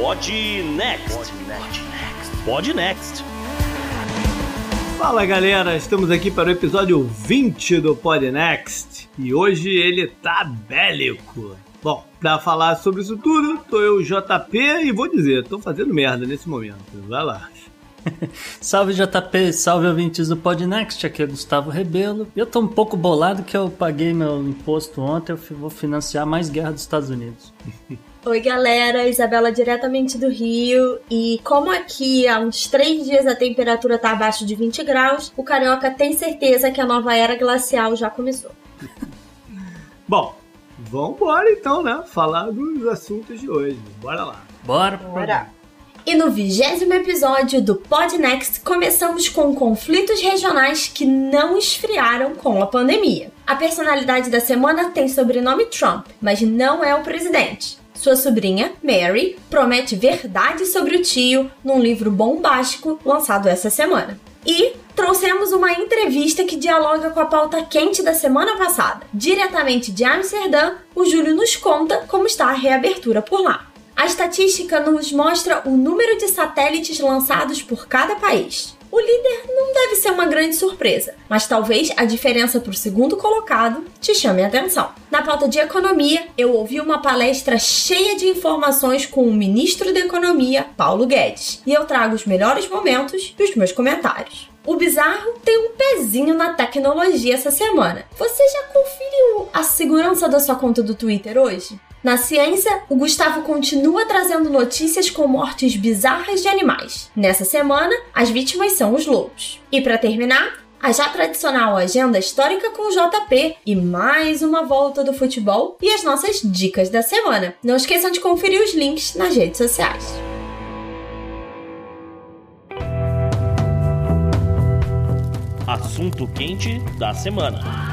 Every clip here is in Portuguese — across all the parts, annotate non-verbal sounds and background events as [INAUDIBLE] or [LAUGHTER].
Pod Next. Pod Next. Fala galera, estamos aqui para o episódio 20 do Pod Next e hoje ele tá bélico. Bom, pra falar sobre isso tudo, tô eu, JP, e vou dizer, tô fazendo merda nesse momento. Vai lá. [LAUGHS] salve JP, salve ouvintes do Podnext, aqui é Gustavo Rebelo. Eu tô um pouco bolado que eu paguei meu imposto ontem, eu vou financiar mais guerra dos Estados Unidos. [LAUGHS] Oi galera, Isabela diretamente do Rio e como aqui há uns três dias a temperatura tá abaixo de 20 graus, o Carioca tem certeza que a nova era glacial já começou. [LAUGHS] Bom, vamos embora então, né? Falar dos assuntos de hoje. Bora lá. Bora, bora. E no vigésimo episódio do Podnext, começamos com conflitos regionais que não esfriaram com a pandemia. A personalidade da semana tem sobrenome Trump, mas não é o presidente. Sua sobrinha, Mary, promete verdade sobre o tio num livro bombástico lançado essa semana. E trouxemos uma entrevista que dialoga com a pauta quente da semana passada. Diretamente de Amsterdã, o Júlio nos conta como está a reabertura por lá. A estatística nos mostra o número de satélites lançados por cada país. O líder não deve ser uma grande surpresa, mas talvez a diferença para o segundo colocado te chame a atenção. Na pauta de economia, eu ouvi uma palestra cheia de informações com o ministro da Economia, Paulo Guedes, e eu trago os melhores momentos dos meus comentários. O bizarro tem um pezinho na tecnologia essa semana. Você já conferiu a segurança da sua conta do Twitter hoje? Na ciência, o Gustavo continua trazendo notícias com mortes bizarras de animais. Nessa semana, as vítimas são os lobos. E para terminar, a já tradicional agenda histórica com o JP e mais uma volta do futebol e as nossas dicas da semana. Não esqueçam de conferir os links nas redes sociais. Assunto quente da semana.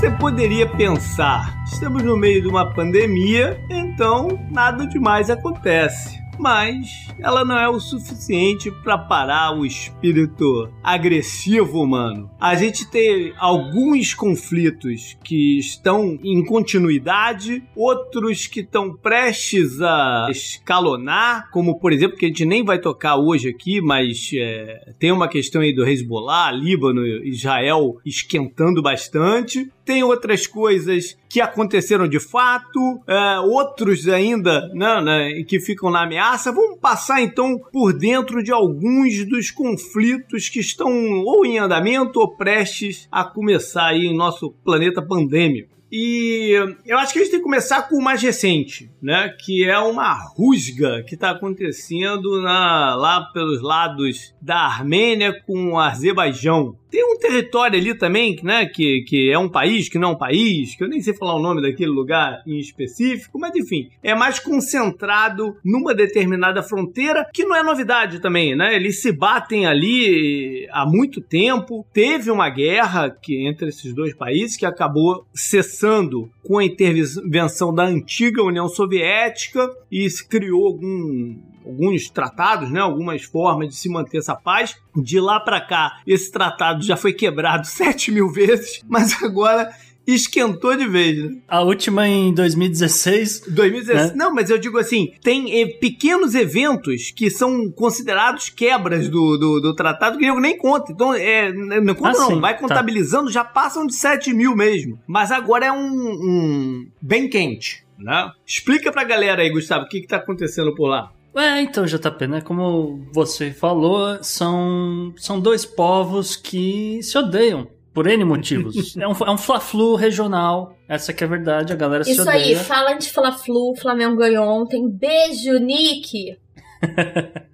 Você poderia pensar, estamos no meio de uma pandemia, então nada demais acontece mas ela não é o suficiente para parar o espírito agressivo humano. A gente tem alguns conflitos que estão em continuidade, outros que estão prestes a escalonar, como por exemplo, que a gente nem vai tocar hoje aqui, mas é, tem uma questão aí do Hezbollah, Líbano, Israel esquentando bastante. Tem outras coisas que aconteceram de fato, é, outros ainda né, né, que ficam na ameaça. Vamos passar então por dentro de alguns dos conflitos que estão ou em andamento ou prestes a começar aí em nosso planeta pandêmico. E eu acho que a gente tem que começar com o mais recente, né? Que é uma rusga que está acontecendo na, lá pelos lados da Armênia com o Azerbaijão. Tem um território ali também, né, que, que é um país, que não é um país, que eu nem sei falar o nome daquele lugar em específico, mas enfim, é mais concentrado numa determinada fronteira, que não é novidade também, né? Eles se batem ali há muito tempo. Teve uma guerra que entre esses dois países que acabou cessando com a intervenção da antiga União Soviética e se criou algum alguns tratados, né, algumas formas de se manter essa paz. De lá para cá, esse tratado já foi quebrado [LAUGHS] 7 mil vezes, mas agora esquentou de vez, né? A última em 2016. 2016. Né? Não, mas eu digo assim: tem eh, pequenos eventos que são considerados quebras do, do, do tratado que eu nem conto. Então, é, não conta ah, não, sim, vai tá. contabilizando, tá. já passam de 7 mil mesmo. Mas agora é um, um bem quente. Né? Explica pra galera aí, Gustavo, o que, que tá acontecendo por lá. É, então, JP, né? Como você falou, são, são dois povos que se odeiam por N motivos. [LAUGHS] é um, é um Fla-Flu regional. Essa que é a verdade, a galera Isso se odeia. Isso aí, fala de Fla-Flu, Flamengo ganhou ontem. Beijo, Nick! [LAUGHS]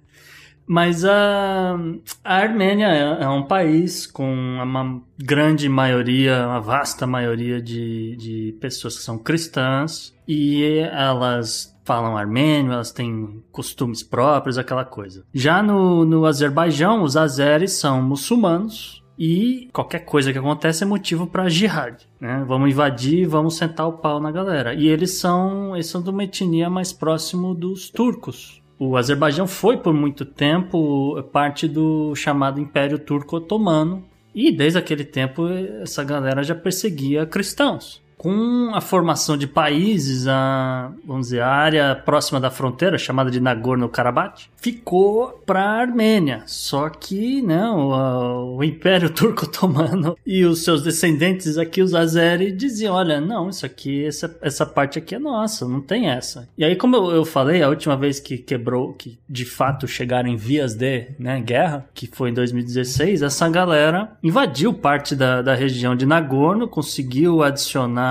Mas a, a Armênia é, é, um país com uma grande maioria, uma vasta maioria de, de pessoas que são cristãs e elas falam armênio, elas têm costumes próprios, aquela coisa. Já no, no Azerbaijão, os azeres são muçulmanos e qualquer coisa que acontece é motivo para jihad, né? Vamos invadir, vamos sentar o pau na galera. E eles são, eles são de uma etnia mais próximo dos turcos. O Azerbaijão foi por muito tempo parte do chamado Império Turco Otomano e desde aquele tempo essa galera já perseguia cristãos. Com a formação de países, a, vamos dizer, a área próxima da fronteira, chamada de Nagorno-Karabakh, ficou para a Armênia. Só que né, o, o Império [LAUGHS] Turco Otomano e os seus descendentes aqui, os Azeri, diziam: olha, não, isso aqui, essa, essa parte aqui é nossa, não tem essa. E aí, como eu, eu falei, a última vez que quebrou, que de fato chegaram em vias de né, guerra, que foi em 2016, essa galera invadiu parte da, da região de Nagorno, conseguiu adicionar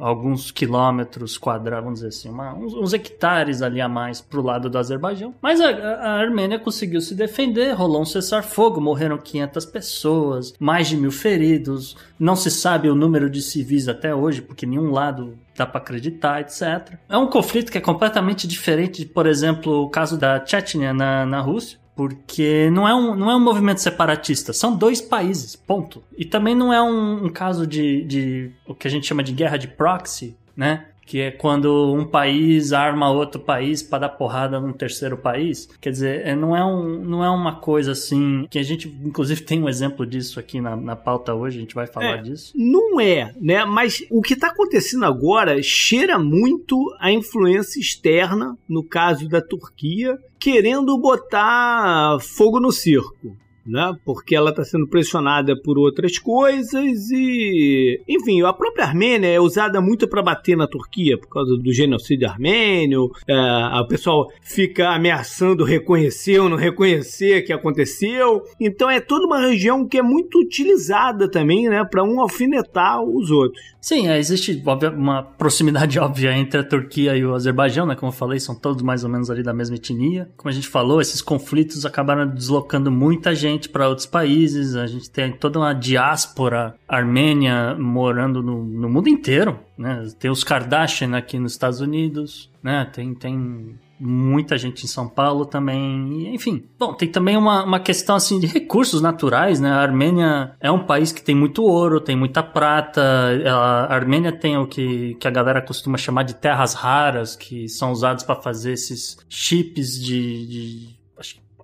alguns quilômetros quadrados, vamos dizer assim, uma, uns, uns, hectares ali a mais pro lado do Azerbaijão. Mas a, a Armênia conseguiu se defender, rolou um cessar-fogo, morreram 500 pessoas, mais de mil feridos. Não se sabe o número de civis até hoje, porque nenhum lado dá para acreditar, etc. É um conflito que é completamente diferente por exemplo, o caso da Chechnya na, na Rússia, porque não é, um, não é um movimento separatista, são dois países, ponto. E também não é um, um caso de, de o que a gente chama de guerra de proxy, né? que é quando um país arma outro país para dar porrada num terceiro país. Quer dizer, é, não é, um, não é uma coisa assim que a gente, inclusive, tem um exemplo disso aqui na, na pauta hoje, a gente vai falar é, disso. Não é, né? Mas o que está acontecendo agora cheira muito a influência externa, no caso da Turquia, querendo botar fogo no circo né? Porque ela está sendo pressionada por outras coisas e, enfim, a própria Armênia é usada muito para bater na Turquia por causa do genocídio armênio. É, o pessoal fica ameaçando reconhecer ou não reconhecer que aconteceu. Então é toda uma região que é muito utilizada também, né, para um alfinetar os outros. Sim, é, existe uma proximidade [LAUGHS] óbvia entre a Turquia e o Azerbaijão, né? Como eu falei, são todos mais ou menos ali da mesma etnia. Como a gente falou, esses conflitos acabaram deslocando muita gente gente para outros países, a gente tem toda uma diáspora armênia morando no, no mundo inteiro, né? Tem os Kardashian aqui nos Estados Unidos, né? Tem, tem muita gente em São Paulo também, enfim. Bom, tem também uma, uma questão assim de recursos naturais, né? A Armênia é um país que tem muito ouro, tem muita prata. A Armênia tem o que, que a galera costuma chamar de terras raras, que são usados para fazer esses chips de, de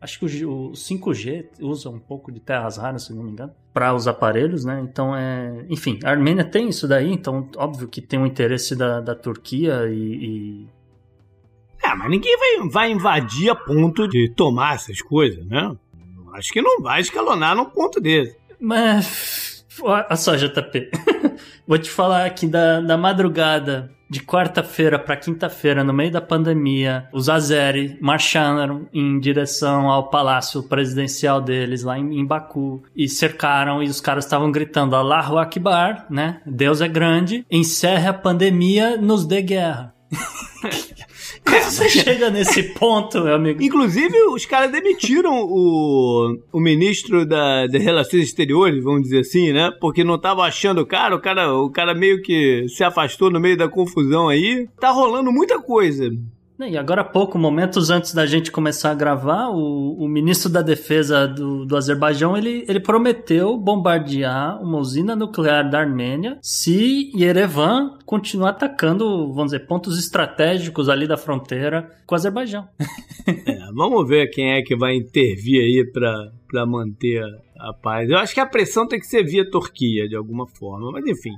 Acho que o, 5G usa um pouco de terras raras, se não me engano, para os aparelhos, né? Então é. Enfim, a Armênia tem isso daí, então óbvio que tem o um interesse da, da Turquia e, e. É, mas ninguém vai, vai invadir a ponto de tomar essas coisas, né? Acho que não vai escalonar num ponto desse. Mas. Olha só, JP. [LAUGHS] Vou te falar aqui da, da madrugada de quarta-feira para quinta-feira, no meio da pandemia, os Azeri marcharam em direção ao palácio presidencial deles lá em, em Baku e cercaram e os caras estavam gritando Allahu Akbar, né? Deus é grande, encerre a pandemia, nos dê guerra. [LAUGHS] Quando você chega nesse ponto, meu amigo. Inclusive, os caras demitiram o, o ministro da, das Relações Exteriores, vamos dizer assim, né? Porque não tava achando o cara, o cara, o cara meio que se afastou no meio da confusão aí. Tá rolando muita coisa. E agora há pouco, momentos antes da gente começar a gravar, o, o ministro da Defesa do, do Azerbaijão ele, ele prometeu bombardear uma usina nuclear da Armênia se Yerevan continuar atacando, vamos dizer, pontos estratégicos ali da fronteira com o Azerbaijão. [LAUGHS] É, vamos ver quem é que vai intervir aí para manter a paz. Eu acho que a pressão tem que ser via Turquia, de alguma forma, mas enfim.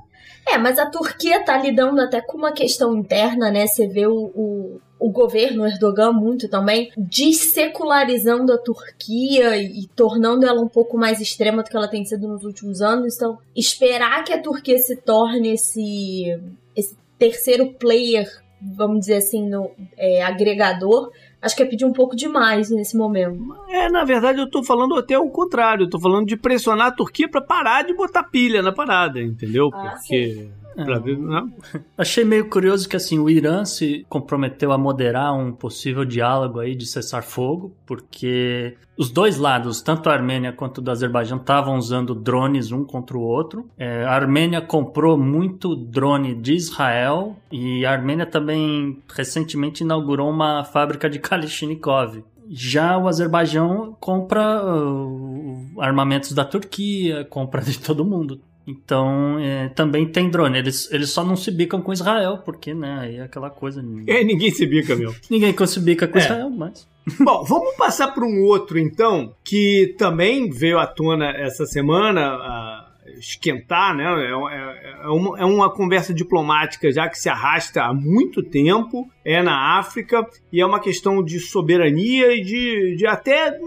É, mas a Turquia tá lidando até com uma questão interna, né? Você vê o, o, o governo Erdogan muito também dessecularizando a Turquia e, e tornando ela um pouco mais extrema do que ela tem sido nos últimos anos. Então, esperar que a Turquia se torne esse, esse terceiro player, vamos dizer assim, no é, agregador, acho que é pedir um pouco demais nesse momento. É, na verdade eu tô falando até o contrário, eu tô falando de pressionar a Turquia para parar de botar pilha na parada, entendeu? Ah, Porque sim. Pra ver, não. Achei meio curioso que assim o Irã se comprometeu a moderar um possível diálogo aí de cessar fogo, porque os dois lados, tanto a Armênia quanto o Azerbaijão, estavam usando drones um contra o outro. É, a Armênia comprou muito drone de Israel e a Armênia também recentemente inaugurou uma fábrica de [LAUGHS] Kalashnikov. Já o Azerbaijão compra uh, armamentos da Turquia, compra de todo mundo. Então, é, também tem drone. Eles, eles só não se bicam com Israel, porque, né, aí é aquela coisa. É, ninguém se bica, meu. ninguém se bica com é. Israel, mas. [LAUGHS] Bom, vamos passar para um outro, então, que também veio à tona essa semana, a esquentar, né? É, é, é uma, é uma conversa diplomática já que se arrasta há muito tempo, é na África, e é uma questão de soberania e de, de até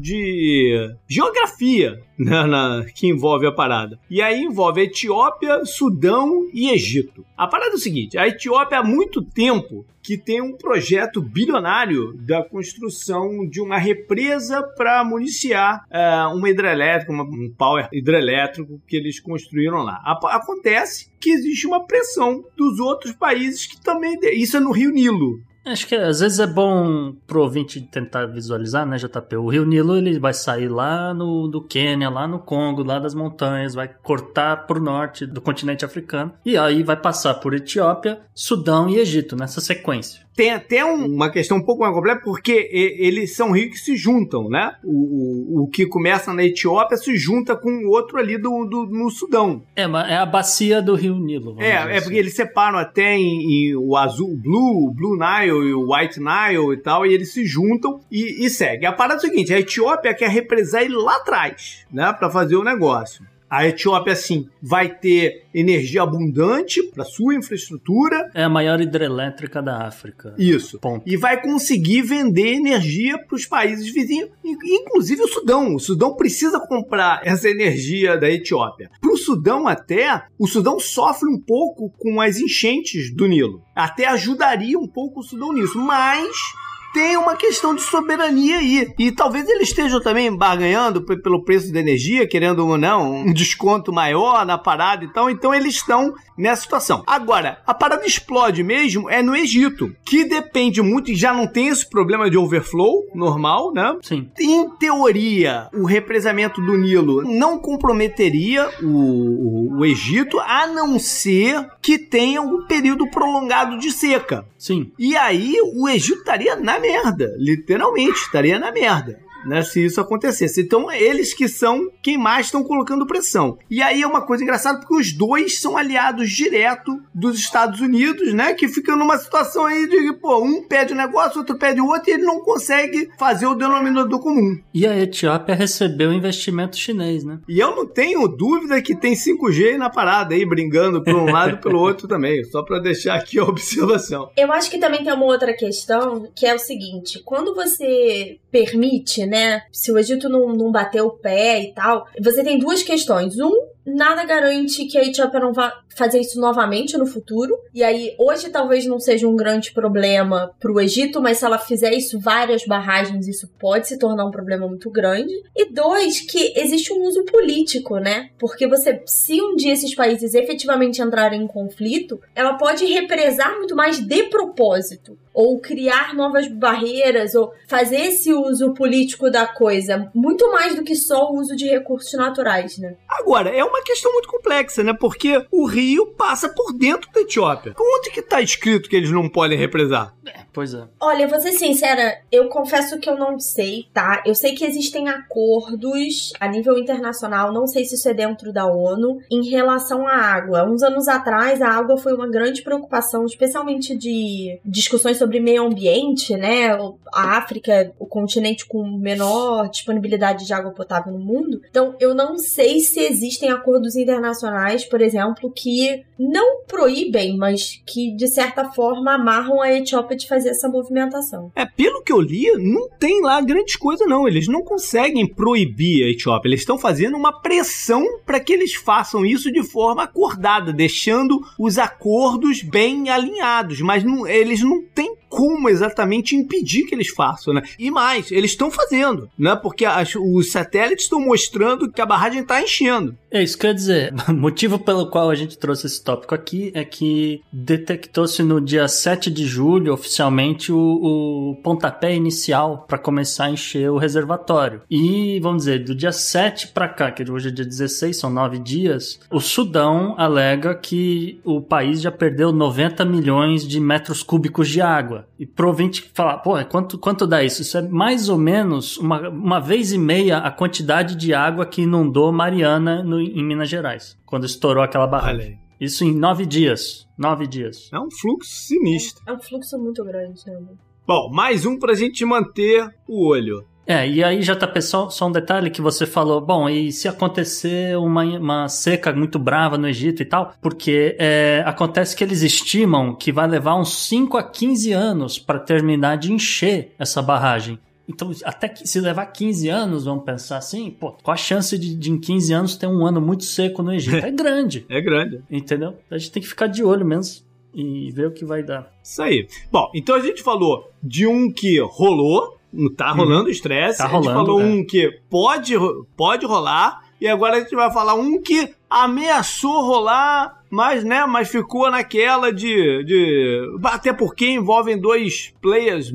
de geografia [LAUGHS] né, na, que envolve a parada. E aí envolve Etiópia, Sudão e Egito. A parada é o seguinte: a Etiópia há muito tempo que tem um projeto bilionário da construção de uma represa para municiar uh, uma hidrelétrica, uma, um power hidrelétrico que eles construíram lá. Acontece que existe uma pressão dos outros países que também. Isso é no Rio Nilo. Acho que às vezes é bom pro ouvinte tentar visualizar, né, JP? O Rio Nilo ele vai sair lá no do Quênia, lá no Congo, lá das montanhas, vai cortar pro norte do continente africano e aí vai passar por Etiópia, Sudão e Egito nessa sequência tem até um, uma questão um pouco mais complexa, porque eles são rios que se juntam, né? O, o, o, que começa na Etiópia se junta com o outro ali do, do no Sudão. É, é a bacia do rio Nilo. É, é assim. porque eles separam até em, em, o azul, o blue, o blue Nile e o white Nile e tal, e eles se juntam e, e seguem. A parada é o seguinte, a Etiópia quer represar ele lá atrás, né? Para fazer o negócio. A Etiópia, assim, vai ter energia abundante para sua infraestrutura. É a maior hidrelétrica da África. Isso. Ponto. E vai conseguir vender energia para os países vizinhos, inclusive o Sudão. O Sudão precisa comprar essa energia da Etiópia. Para o Sudão, até, o Sudão sofre um pouco com as enchentes do Nilo. Até ajudaria um pouco o Sudão nisso, mas tem uma questão de soberania aí. E talvez eles estejam também barganhando pelo preço da energia, querendo ou não, um desconto maior na parada e tal. Então eles estão nessa situação. Agora, a parada explode mesmo é no Egito, que depende muito e já não tem esse problema de overflow normal, né? Sim. Em teoria, o represamento do Nilo não comprometeria o, o, o Egito, a não ser que tenha um período prolongado de seca. Sim. E aí o Egito estaria na merda, literalmente, estaria na merda né, se isso acontecesse. Então, eles que são quem mais estão colocando pressão. E aí é uma coisa engraçada porque os dois são aliados direto dos Estados Unidos, né, que fica numa situação aí de, pô, um pede um negócio, outro pede o outro e ele não consegue fazer o denominador comum. E a Etiópia recebeu investimento chinês, né? E eu não tenho dúvida que tem 5G na parada aí, brincando por um lado e pelo outro [LAUGHS] também, só para deixar aqui a observação. Eu acho que também tem uma outra questão, que é o seguinte, quando você permite, né, né? Se o Egito não, não bater o pé e tal, você tem duas questões. Um, nada garante que a Etiópia não vá fazer isso novamente no futuro. E aí, hoje talvez não seja um grande problema para o Egito, mas se ela fizer isso, várias barragens, isso pode se tornar um problema muito grande. E dois, que existe um uso político, né? Porque você, se um dia esses países efetivamente entrarem em conflito, ela pode represar muito mais de propósito ou criar novas barreiras, ou fazer esse uso político da coisa, muito mais do que só o uso de recursos naturais, né? Agora, é uma questão muito complexa, né? Porque o rio passa por dentro da Etiópia. Onde que tá escrito que eles não podem represar? É, pois é. Olha, vou ser sincera, eu confesso que eu não sei, tá? Eu sei que existem acordos a nível internacional, não sei se isso é dentro da ONU, em relação à água. Uns anos atrás, a água foi uma grande preocupação, especialmente de discussões sobre meio ambiente, né? A África o continente com menor disponibilidade de água potável no mundo. Então, eu não sei se existem acordos internacionais, por exemplo, que não proíbem, mas que de certa forma amarram a Etiópia de fazer essa movimentação. É, pelo que eu li, não tem lá grandes coisas não. Eles não conseguem proibir a Etiópia. Eles estão fazendo uma pressão para que eles façam isso de forma acordada, deixando os acordos bem alinhados, mas não, eles não têm como exatamente impedir que eles façam, né? E mais, eles estão fazendo, né? Porque as, os satélites estão mostrando que a barragem está enchendo. É isso quer dizer, o [LAUGHS] motivo pelo qual a gente trouxe esse tópico aqui é que detectou-se no dia 7 de julho, oficialmente, o, o pontapé inicial para começar a encher o reservatório. E, vamos dizer, do dia 7 para cá, que hoje é dia 16, são nove dias, o Sudão alega que o país já perdeu 90 milhões de metros cúbicos de água água. E provavelmente falar, pô, quanto, quanto dá isso? Isso é mais ou menos uma, uma vez e meia a quantidade de água que inundou Mariana no, em Minas Gerais, quando estourou aquela barragem. Isso em nove dias. Nove dias. É um fluxo sinistro. É um fluxo muito grande, né? Bom, mais um pra gente manter o olho. É, e aí já tá pessoal, só um detalhe que você falou, bom, e se acontecer uma, uma seca muito brava no Egito e tal, porque é, acontece que eles estimam que vai levar uns 5 a 15 anos para terminar de encher essa barragem. Então, até que se levar 15 anos, vamos pensar assim, pô, qual a chance de, de em 15 anos ter um ano muito seco no Egito? [LAUGHS] É grande. É grande. Entendeu? A gente tem que ficar de olho mesmo e ver o que vai dar. Isso aí. Bom, então a gente falou de um que rolou, tá rolando estresse. Tá a gente rolando, falou é. um que pode, pode rolar. E agora a gente vai falar um que ameaçou rolar, mas, né, mas ficou naquela de, de. Até porque envolvem dois players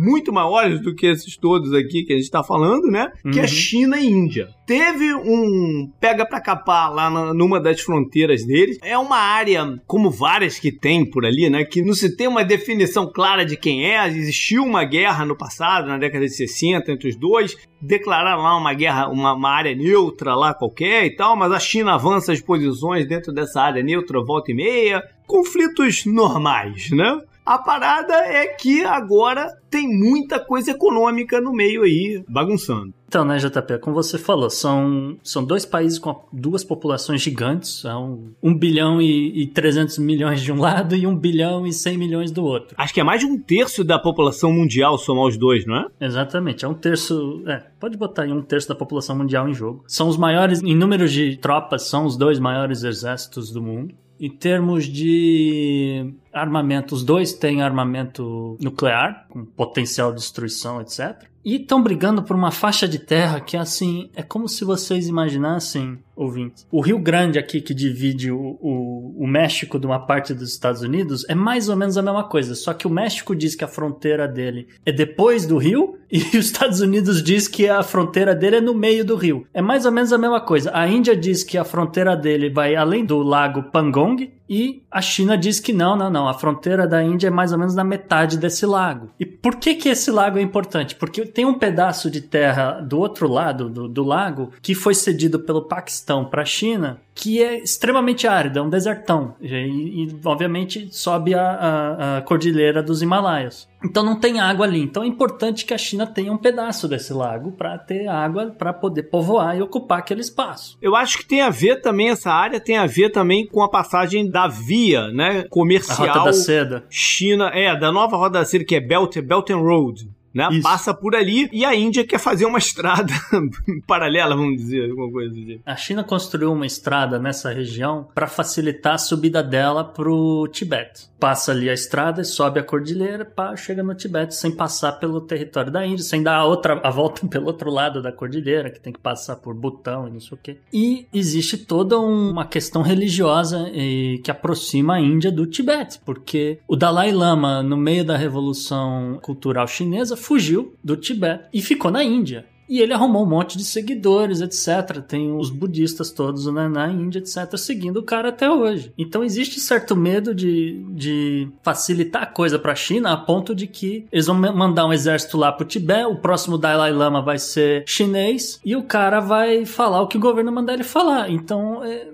muito maiores do que esses todos aqui que a gente tá falando, né? Que é Uhum. China e Índia. Teve um pega pra capar lá na- numa das fronteiras deles. É uma área, como várias que tem por ali, né? Que não se tem uma definição clara de quem é. Existiu uma guerra no passado, na década de 60, entre os dois. Declararam lá uma guerra, uma, uma área neutra lá qualquer e tal, mas a China avança as posições dentro dessa área neutra volta e meia. Conflitos normais, né? A parada é que agora tem muita coisa econômica no meio aí, bagunçando. Então, né, JP, como você falou, são, são dois países com duas populações gigantes, são 1 bilhão e, e 300 milhões de um lado e 1 bilhão e 100 milhões do outro. Acho que é mais de um terço da população mundial somar os dois, não é? Exatamente, é um terço. É, pode botar aí um terço da população mundial em jogo. São os maiores, em números de tropas, são os dois maiores exércitos do mundo. Em termos de armamento, os dois têm armamento nuclear, com potencial de destruição, etc. E estão brigando por uma faixa de terra que, assim, é como se vocês imaginassem, ouvintes, o Rio Grande aqui que divide o, o, o México de uma parte dos Estados Unidos é mais ou menos a mesma coisa, só que o México diz que a fronteira dele é depois do rio [LAUGHS] e os Estados Unidos diz que a fronteira dele é no meio do rio. É mais ou menos a mesma coisa. A Índia diz que a fronteira dele vai além do lago Pangong e a China diz que não, não, não. A fronteira da Índia é mais ou menos na metade desse lago. E por que que esse lago é importante? Porque tem um pedaço de terra do outro lado do, do lago que foi cedido pelo Paquistão para a China que é extremamente árido, é um desertão. E, e, obviamente sobe a, a, a cordilheira dos Himalaias. Então não tem água ali. Então é importante que a China tenha um pedaço desse lago para ter água para poder povoar e ocupar aquele espaço. Eu acho que tem a ver também, essa área tem a ver também com a passagem da via, né? A Comercial. Rota da Seda. China, é, da nova Rota da Seda, que é Belt, Belt and Road. Né? Isso. Passa por ali e a Índia quer fazer uma estrada [LAUGHS] paralela, vamos dizer, alguma coisa assim. A China construiu uma estrada nessa região para facilitar a subida dela pro Tibete. Passa ali a estrada, sobe a cordilheira, pá, chega no Tibete sem passar pelo território da Índia, sem dar a outra a volta [LAUGHS] pelo outro lado da cordilheira, que tem que passar por Butão e não sei o quê. E existe toda um- uma questão religiosa eh, que aproxima a Índia do Tibete, porque o Dalai Lama, no meio da revolução cultural chinesa, fugiu do Tibete e ficou na Índia. E ele arrumou um monte de seguidores, etc. Tem os budistas todos né, na Índia, etc., seguindo o cara até hoje. Então existe certo medo de, de facilitar a coisa para a China, a ponto de que eles vão ma- mandar um exército lá pro Tibete, o próximo Dalai Lama vai ser chinês, e o cara vai falar o que o governo mandar ele falar. Então, é,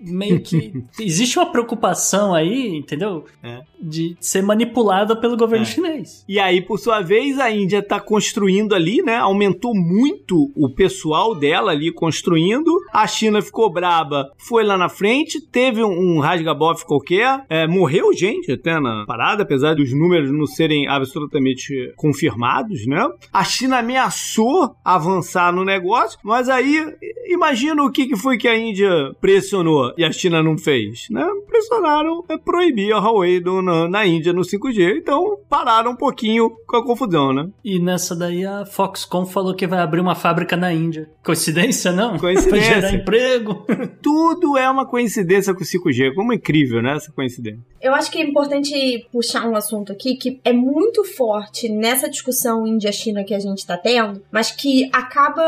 meio que [LAUGHS] existe uma preocupação aí, entendeu? É. De ser manipulada pelo governo É. chinês. E aí, por sua vez, a Índia está construindo ali, né? Aumentou muito o pessoal dela ali construindo. A China ficou braba, foi lá na frente, teve um, um rasgabof qualquer, é, morreu gente até na parada, apesar dos números não serem absolutamente confirmados, né? A China ameaçou avançar no negócio, mas aí imagina o que, que foi que a Índia pressionou e a China não fez, né? Pressionaram é, proibir a Huawei do, na, na Índia no 5G, então pararam um pouquinho com a confusão, né? E nessa daí a Foxconn falou que vai abrir uma fábrica na Índia. Coincidência, não? Coincidência. Gerar emprego. [LAUGHS] Tudo é uma coincidência com o 5G, como incrível, né? Essa coincidência. Eu acho que é importante puxar um assunto aqui que é muito forte nessa discussão Índia-China que a gente tá tendo, mas que acaba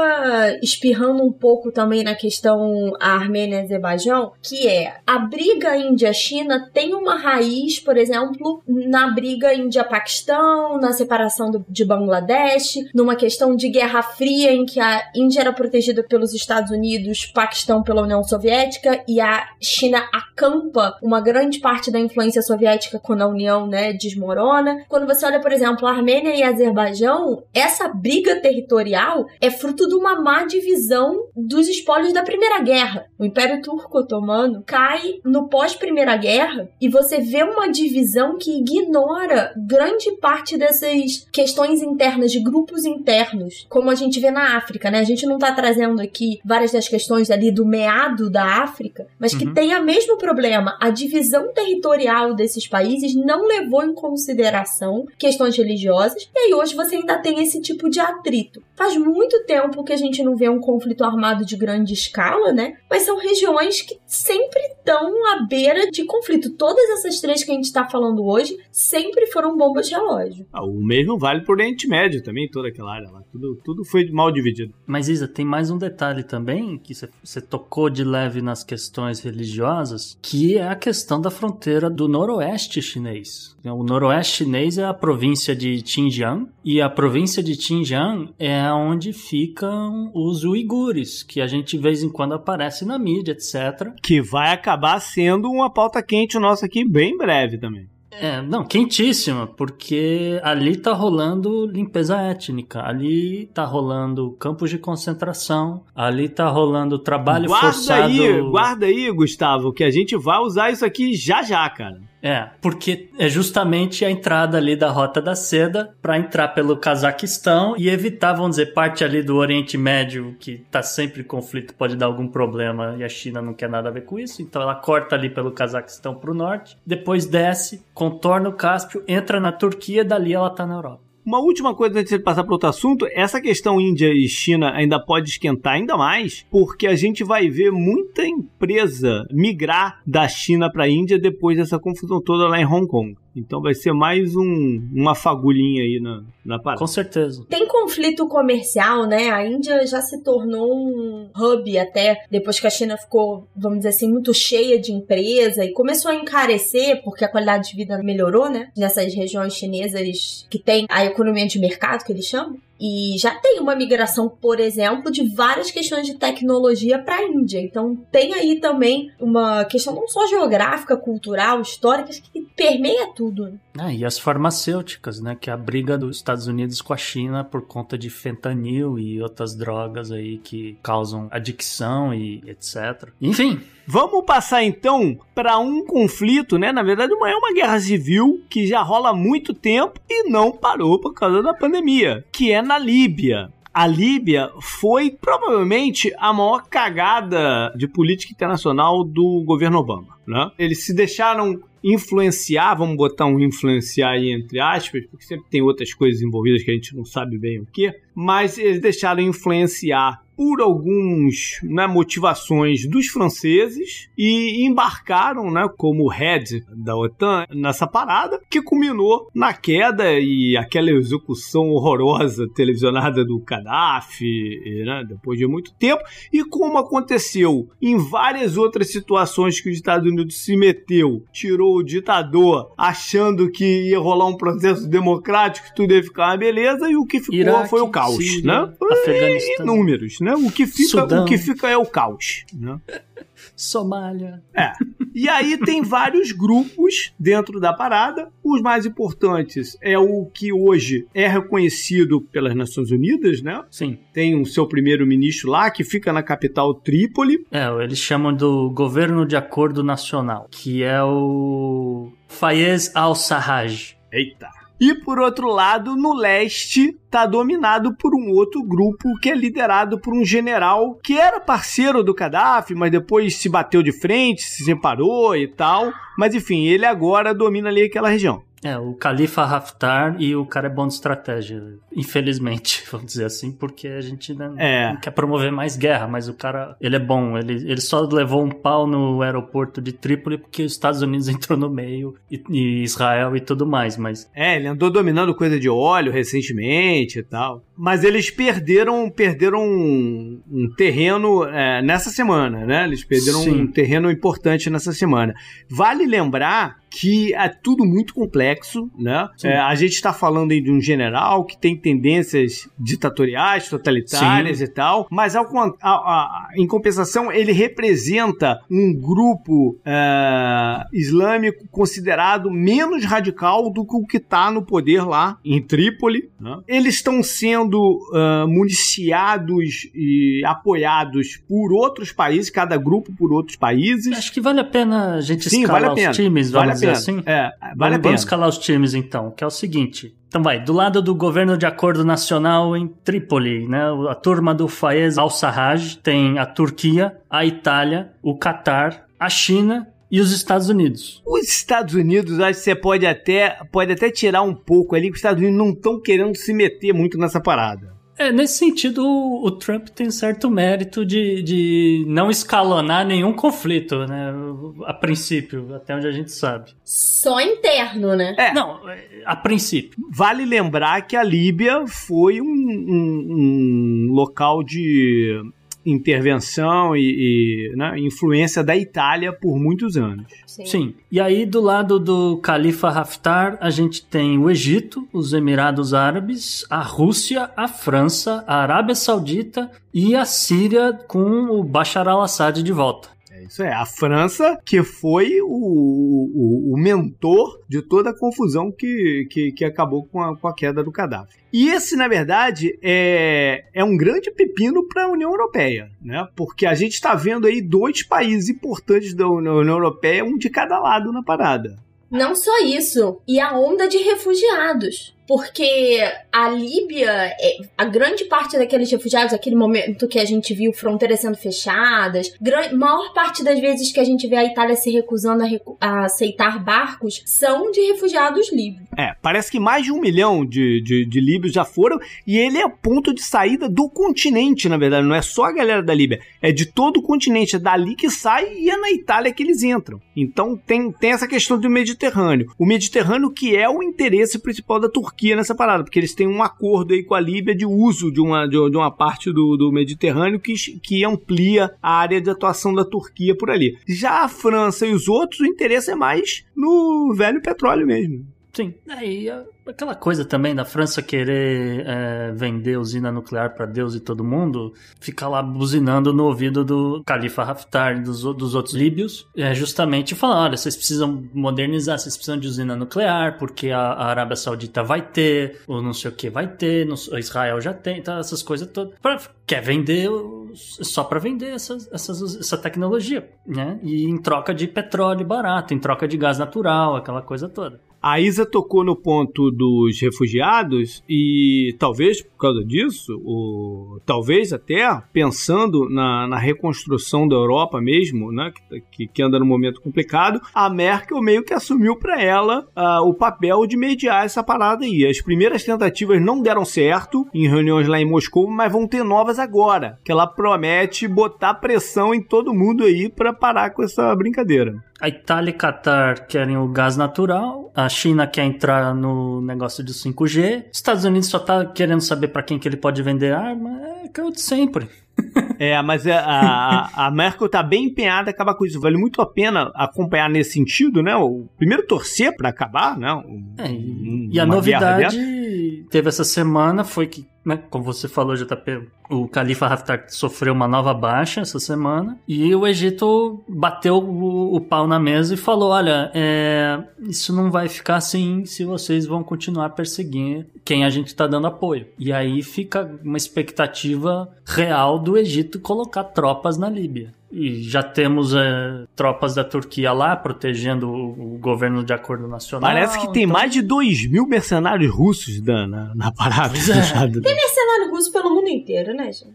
espirrando um pouco também na questão Armênia-Azerbaijão, que é a briga Índia-China tem uma raiz, por exemplo, na briga Índia-Paquistão, na separação do, de Bangladesh, numa questão de Guerra Fria em que a Índia era protegida pelos Estados Unidos, Paquistão pela União Soviética e a China acampa uma grande parte da influência soviética quando a União, né, desmorona. Quando você olha, por exemplo, a Armênia e Azerbaijão, essa briga territorial é fruto de uma má divisão dos espólios da Primeira Guerra. O Império Turco Otomano cai no pós-Primeira Guerra e você vê uma divisão que ignora grande parte dessas questões internas, de grupos internos, como a gente vê na África, né? A gente não tá trazendo aqui várias das questões ali do meado da África, mas que uhum. tem o mesmo problema. A divisão territorial desses países não levou em consideração questões religiosas, e aí hoje você ainda tem esse tipo de atrito. Faz muito tempo que a gente não vê um conflito armado de grande escala, né? Mas são regiões que sempre estão à beira de conflito. Todas essas três que a gente está falando hoje sempre foram bombas de relógio. Ah, o mesmo vale para o Oriente Médio também, toda aquela área lá. Tudo, tudo foi mal dividido. Mas Isa, tem mais um detalhe também que você tocou de leve nas questões religiosas, que é a questão da fronteira do noroeste chinês. O noroeste chinês é a província de Xinjiang e a província de Xinjiang é onde ficam os uigures, que a gente de vez em quando aparece na mídia, etc. Que vai acabar sendo uma pauta quente nossa aqui bem breve também. É, não, quentíssima, porque ali tá rolando limpeza étnica, ali tá rolando campos de concentração, ali tá rolando trabalho guarda forçado. Aí, guarda aí, Gustavo, que a gente vai usar isso aqui já já, cara. É, porque é justamente a entrada ali da Rota da Seda para entrar pelo Cazaquistão e evitar, vamos dizer, parte ali do Oriente Médio, que tá sempre em conflito, pode dar algum problema e a China não quer nada a ver com isso. Então ela corta ali pelo Cazaquistão pro norte, depois desce, contorna o Cáspio, entra na Turquia, dali ela tá na Europa. Uma última coisa antes de passar para outro assunto, essa questão Índia e China ainda pode esquentar ainda mais, porque a gente vai ver muita empresa migrar da China para a Índia depois dessa confusão toda lá em Hong Kong. Então vai ser mais um, uma fagulhinha aí na, na parada. Com certeza. Tem conflito comercial, né? A Índia já se tornou um hub até depois que a China ficou, vamos dizer assim, muito cheia de empresa e começou a encarecer porque a qualidade de vida melhorou, né? Nessas regiões chinesas que tem a economia de mercado, que eles chamam. E já tem uma migração, por exemplo, de várias questões de tecnologia para a Índia. Então tem aí também uma questão não só geográfica, cultural, histórica, que permeia tudo. Ah, e as farmacêuticas, né? Que é a briga dos Estados Unidos com a China por conta de fentanil e outras drogas aí que causam adicção e etc. Enfim, Vamos passar então para um conflito, né? Na verdade, é uma guerra civil que já rola há muito tempo e não parou por causa da pandemia, que é na Líbia. A Líbia foi provavelmente a maior cagada de política internacional do governo Obama. Né? Eles se deixaram influenciar, vamos botar um influenciar aí entre aspas, porque sempre tem outras coisas envolvidas que a gente não sabe bem o que, mas eles deixaram influenciar por alguns né, motivações dos franceses e embarcaram né, como head da OTAN nessa parada que culminou na queda e aquela execução horrorosa televisionada do Gaddafi né, depois de muito tempo. E como aconteceu em várias outras situações que os Estados Unidos se meteu, tirou o ditador achando que ia rolar um processo democrático, tudo ia ficar uma beleza e o que ficou Iraque, foi o caos, Síria, né? Afeganistão. Inúmeros, né? O que fica, o que fica é o caos, né? Somália. É. E aí tem vários grupos dentro da parada. Os mais importantes é o que hoje é reconhecido pelas Nações Unidas, né? Sim. Tem o seu primeiro-ministro lá, que fica na capital Trípoli. É, eles chamam do Governo de Acordo Nacional, que é o Fayez al-Sarraj. Eita. E por outro lado, no leste, está dominado por um outro grupo que é liderado por um general que era parceiro do Gaddafi, mas depois se bateu de frente, se separou e tal. Mas enfim, ele agora domina ali aquela região. É, o Califa Haftar e o cara é bom de estratégia, infelizmente, [LAUGHS] vamos dizer assim, porque a gente não, É. não quer promover mais guerra, mas o cara, ele é bom, ele, ele só levou um pau no aeroporto de Trípoli porque os Estados Unidos [LAUGHS] entrou no meio e, e Israel e tudo mais, mas É, ele andou dominando coisa de óleo recentemente e tal. Mas eles perderam, perderam um, um terreno é, nessa semana, né? Eles perderam Sim. um terreno importante nessa semana. Vale lembrar que é tudo muito complexo, né? É, a gente está falando aí de um general que tem tendências ditatoriais, totalitárias Sim. e tal, mas ao a- a- em compensação ele representa um grupo é, islâmico considerado menos radical do que o que está no poder lá em Trípoli. né? Eles estão sendo ah, municiados e apoiados por outros países, cada grupo por outros países. acho que vale a pena a gente Sim, escalar vale a pena. os times, Vale a dizer pena. assim. É, vale a vamos, pena. vamos escalar os times então, que é o seguinte. Então vai, do lado do governo de acordo nacional em Trípoli, né? A turma do Fayez al-Sarraj tem a Turquia, a Itália, o Catar, a China e os Estados Unidos. Os Estados Unidos, acho que você pode até, pode até tirar um pouco ali, que os Estados Unidos não estão querendo se meter muito nessa parada. É, nesse sentido, o, Trump tem certo mérito de, de não escalonar nenhum conflito, né? A princípio, até onde a gente sabe. Só interno, né? É. Não, é, a princípio. Vale lembrar que a Líbia foi um, um- um local de intervenção e, e, né, influência da Itália por muitos anos. Sim. E aí, do lado do Califa Haftar, a gente tem o Egito, os Emirados Árabes, a Rússia, a França, a Arábia Saudita e a Síria com o Bashar al-Assad de volta. É isso é, a França que foi o, o, o mentor de toda a confusão que, que, que acabou com a, com a queda do Gaddafi. E esse, na verdade, é, é um grande pepino para a União Europeia, né? Porque a gente está vendo aí dois países importantes da União Europeia, um de cada lado na parada. Não só isso, e a onda de refugiados. Porque a Líbia, é- a grande parte daqueles refugiados, aquele momento que a gente viu fronteiras sendo fechadas, gran- maior parte das vezes que a gente vê a Itália se recusando a, recu- a aceitar barcos, são de refugiados líbios. É, parece que mais de um milhão de, de, de líbios já foram, e ele é ponto de saída do continente, na verdade. Não é só a galera da Líbia, é de todo o continente. É dali que sai e é na Itália que eles entram. Então tem, tem essa questão do Mediterrâneo. O Mediterrâneo que é o interesse principal da Turquia nessa parada, porque eles têm um acordo aí com a Líbia de uso de uma, de uma parte do, do Mediterrâneo que, que amplia a área de atuação da Turquia por ali. Já a França e os outros, o interesse é mais no velho petróleo mesmo. Sim. Aí, a- aquela coisa também da França querer é, vender usina nuclear para Deus e todo mundo, ficar lá buzinando no ouvido do Califa Haftar e dos, dos outros líbios, é justamente falar, olha, vocês precisam modernizar, vocês precisam de usina nuclear, porque a, a Arábia Saudita vai ter, ou não sei o que vai ter, não Israel já tem, tá, essas coisas todas. Pra- quer vender só para vender essas, essas, essa tecnologia, né? E em troca de petróleo barato, em troca de gás natural, aquela coisa toda. A Isa tocou no ponto dos refugiados e talvez por causa disso, ou talvez até pensando na, na reconstrução da Europa mesmo, né, que, que anda num momento complicado, a Merkel meio que assumiu para ela ah, o papel de mediar essa parada aí. As primeiras tentativas não deram certo em reuniões lá em Moscou, mas vão ter novas agora, que ela promete botar pressão em todo mundo aí para parar com essa brincadeira. A Itália e Catar querem o gás natural, a China quer entrar no negócio de 5G, os Estados Unidos só tá querendo saber para quem que ele pode vender arma, é que é o de sempre. É, mas a, a, a Merkel tá bem empenhada a acabar com isso. Vale muito a pena acompanhar nesse sentido, né? O, primeiro torcer para acabar, né? Um- É, e, a novidade teve essa semana foi que, né, como você falou, JP, o Califa Haftar sofreu uma nova baixa essa semana e o Egito bateu o, o pau na mesa e falou: olha, é, isso não vai ficar assim se vocês vão continuar perseguindo quem a gente tá dando apoio. E aí fica uma expectativa real do Egito colocar tropas na Líbia. E já temos é, tropas da Turquia lá protegendo o, o governo de acordo nacional. Parece que tem então- mais de 2 mil mercenários russos na, na, na parada. É. Mercenário russo pelo mundo inteiro, né, gente?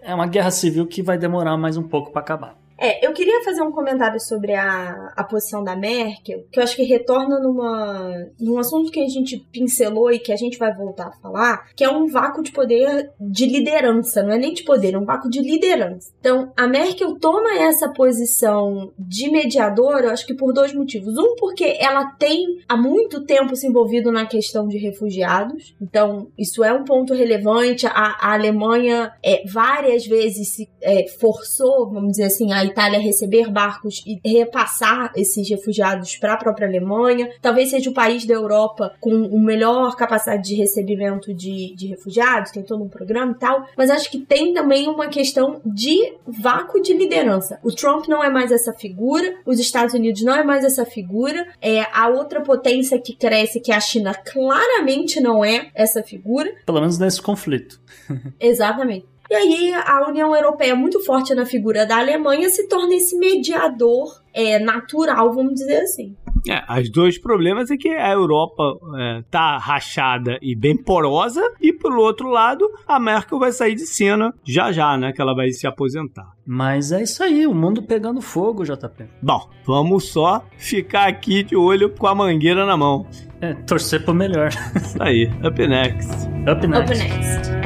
É uma guerra civil que vai demorar mais um pouco pra acabar. É, eu queria fazer um comentário sobre a, a posição da Merkel, que eu acho que retorna numa, num assunto que a gente pincelou e que a gente vai voltar a falar, que é um vácuo de poder de liderança, não é nem de poder, é um vácuo de liderança. Então, a Merkel toma essa posição de mediadora, eu acho que por dois motivos. Um, porque ela tem há muito tempo se envolvido na questão de refugiados, então isso é um ponto relevante. A, a Alemanha é, várias vezes se é, forçou, vamos dizer assim, a Itália receber barcos e repassar esses refugiados para a própria Alemanha. Talvez seja o país da Europa com o melhor capacidade de recebimento de, de refugiados, tem todo um programa e tal, mas acho que tem também uma questão de vácuo de liderança. O Trump não é mais essa figura, os Estados Unidos não é mais essa figura, é a outra potência que cresce, que é a China, claramente não é essa figura. Pelo menos nesse conflito. Exatamente. E aí a União Europeia, muito forte na figura da Alemanha, se torna esse mediador é, natural, vamos dizer assim. É, os dois problemas é que a Europa é, tá rachada e bem porosa, e pelo outro lado, a Merkel vai sair de cena já já, né? Que ela vai se aposentar. Mas é isso aí, o mundo pegando fogo, JP. Bom, vamos só ficar aqui de olho com a mangueira na mão. É, torcer pro melhor. Isso aí, up next. Up next. Up next.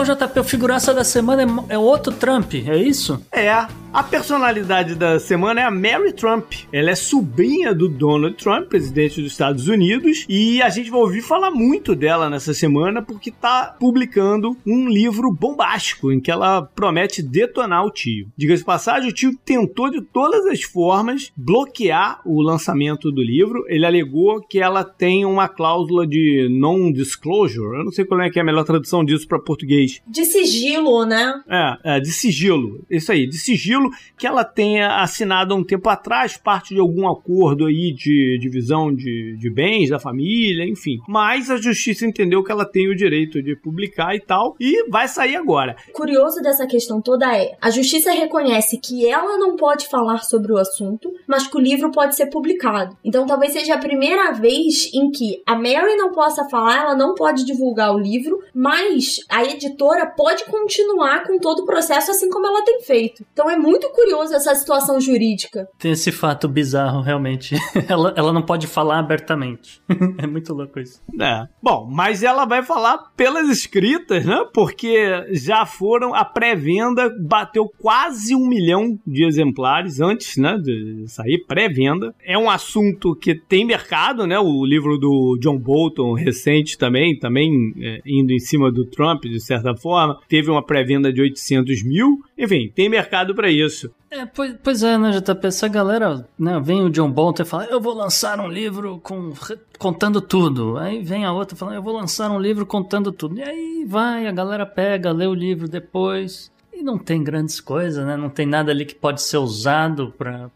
Então, JP, o figuraça da semana é, é outro Trump, é isso? É, a personalidade da semana é a Mary Trump. Ela é sobrinha do Donald Trump, presidente dos Estados Unidos, e a gente vai ouvir falar muito dela nessa semana porque tá publicando um livro bombástico em que ela promete detonar o tio. Diga-se passagem, o tio tentou de todas as formas bloquear o lançamento do livro. Ele alegou que ela tem uma cláusula de non-disclosure. Eu não sei qual é, que é a melhor tradução disso para português. De sigilo, né? É, é, de sigilo. Isso aí, de sigilo que ela tenha assinado há um tempo atrás, parte de algum acordo aí de divisão de, de bens da família, enfim. Mas a justiça entendeu que ela tem o direito de publicar e tal, e vai sair agora. Curioso dessa questão toda é: a justiça reconhece que ela não pode falar sobre o assunto, mas que o livro pode ser publicado. Então talvez seja a primeira vez em que a Mary não possa falar, ela não pode divulgar o livro, mas a editora pode continuar com todo o processo assim como ela tem feito. Então é muito curioso essa situação jurídica. Tem esse fato bizarro, realmente. [LAUGHS] ela, ela não pode falar abertamente. [LAUGHS] é muito louco isso. É. Bom, mas ela vai falar pelas escritas, né? Porque já foram, a pré-venda bateu quase um milhão de exemplares antes, né? De sair, pré-venda. É um assunto que tem mercado, né? O livro do John Bolton, recente também, também é, indo em cima do Trump, de certa forma, teve uma pré-venda de 800 mil. Enfim, tem mercado para isso. É, pois, pois é, né, JP? Essa galera, né, vem o John Bolton e fala, eu vou lançar um livro com, contando tudo. Aí vem a outra falando, eu vou lançar um livro contando tudo. E aí vai, a galera pega, lê o livro depois. E não tem grandes coisas, né? Não tem nada ali que pode ser usado pra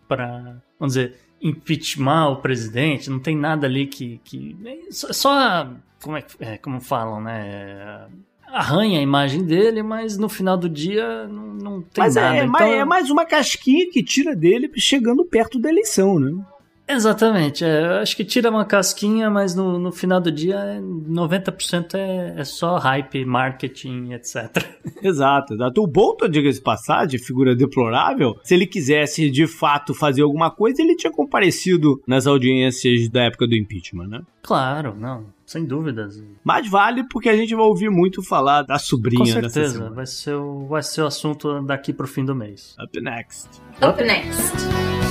vamos dizer, impeachment o presidente. Não tem nada ali que... que só, só como, é, é, como falam, né? Arranha a imagem dele, mas no final do dia não, não tem mas nada. É, então, é mais uma casquinha que tira dele chegando perto da eleição, né? Exatamente, é, acho que tira uma casquinha, mas no, no final do dia 90% é, é só hype, marketing, etc. [LAUGHS] Exato, exato. O Bolton, diga-se passagem, figura deplorável, se ele quisesse de fato fazer alguma coisa, ele tinha comparecido nas audiências da época do impeachment, né? Claro, não, sem dúvidas. Mas vale porque a gente vai ouvir muito falar da sobrinha Com dessa certeza, semana. vai ser, o, vai ser o assunto daqui pro fim do mês. Up next. Up next.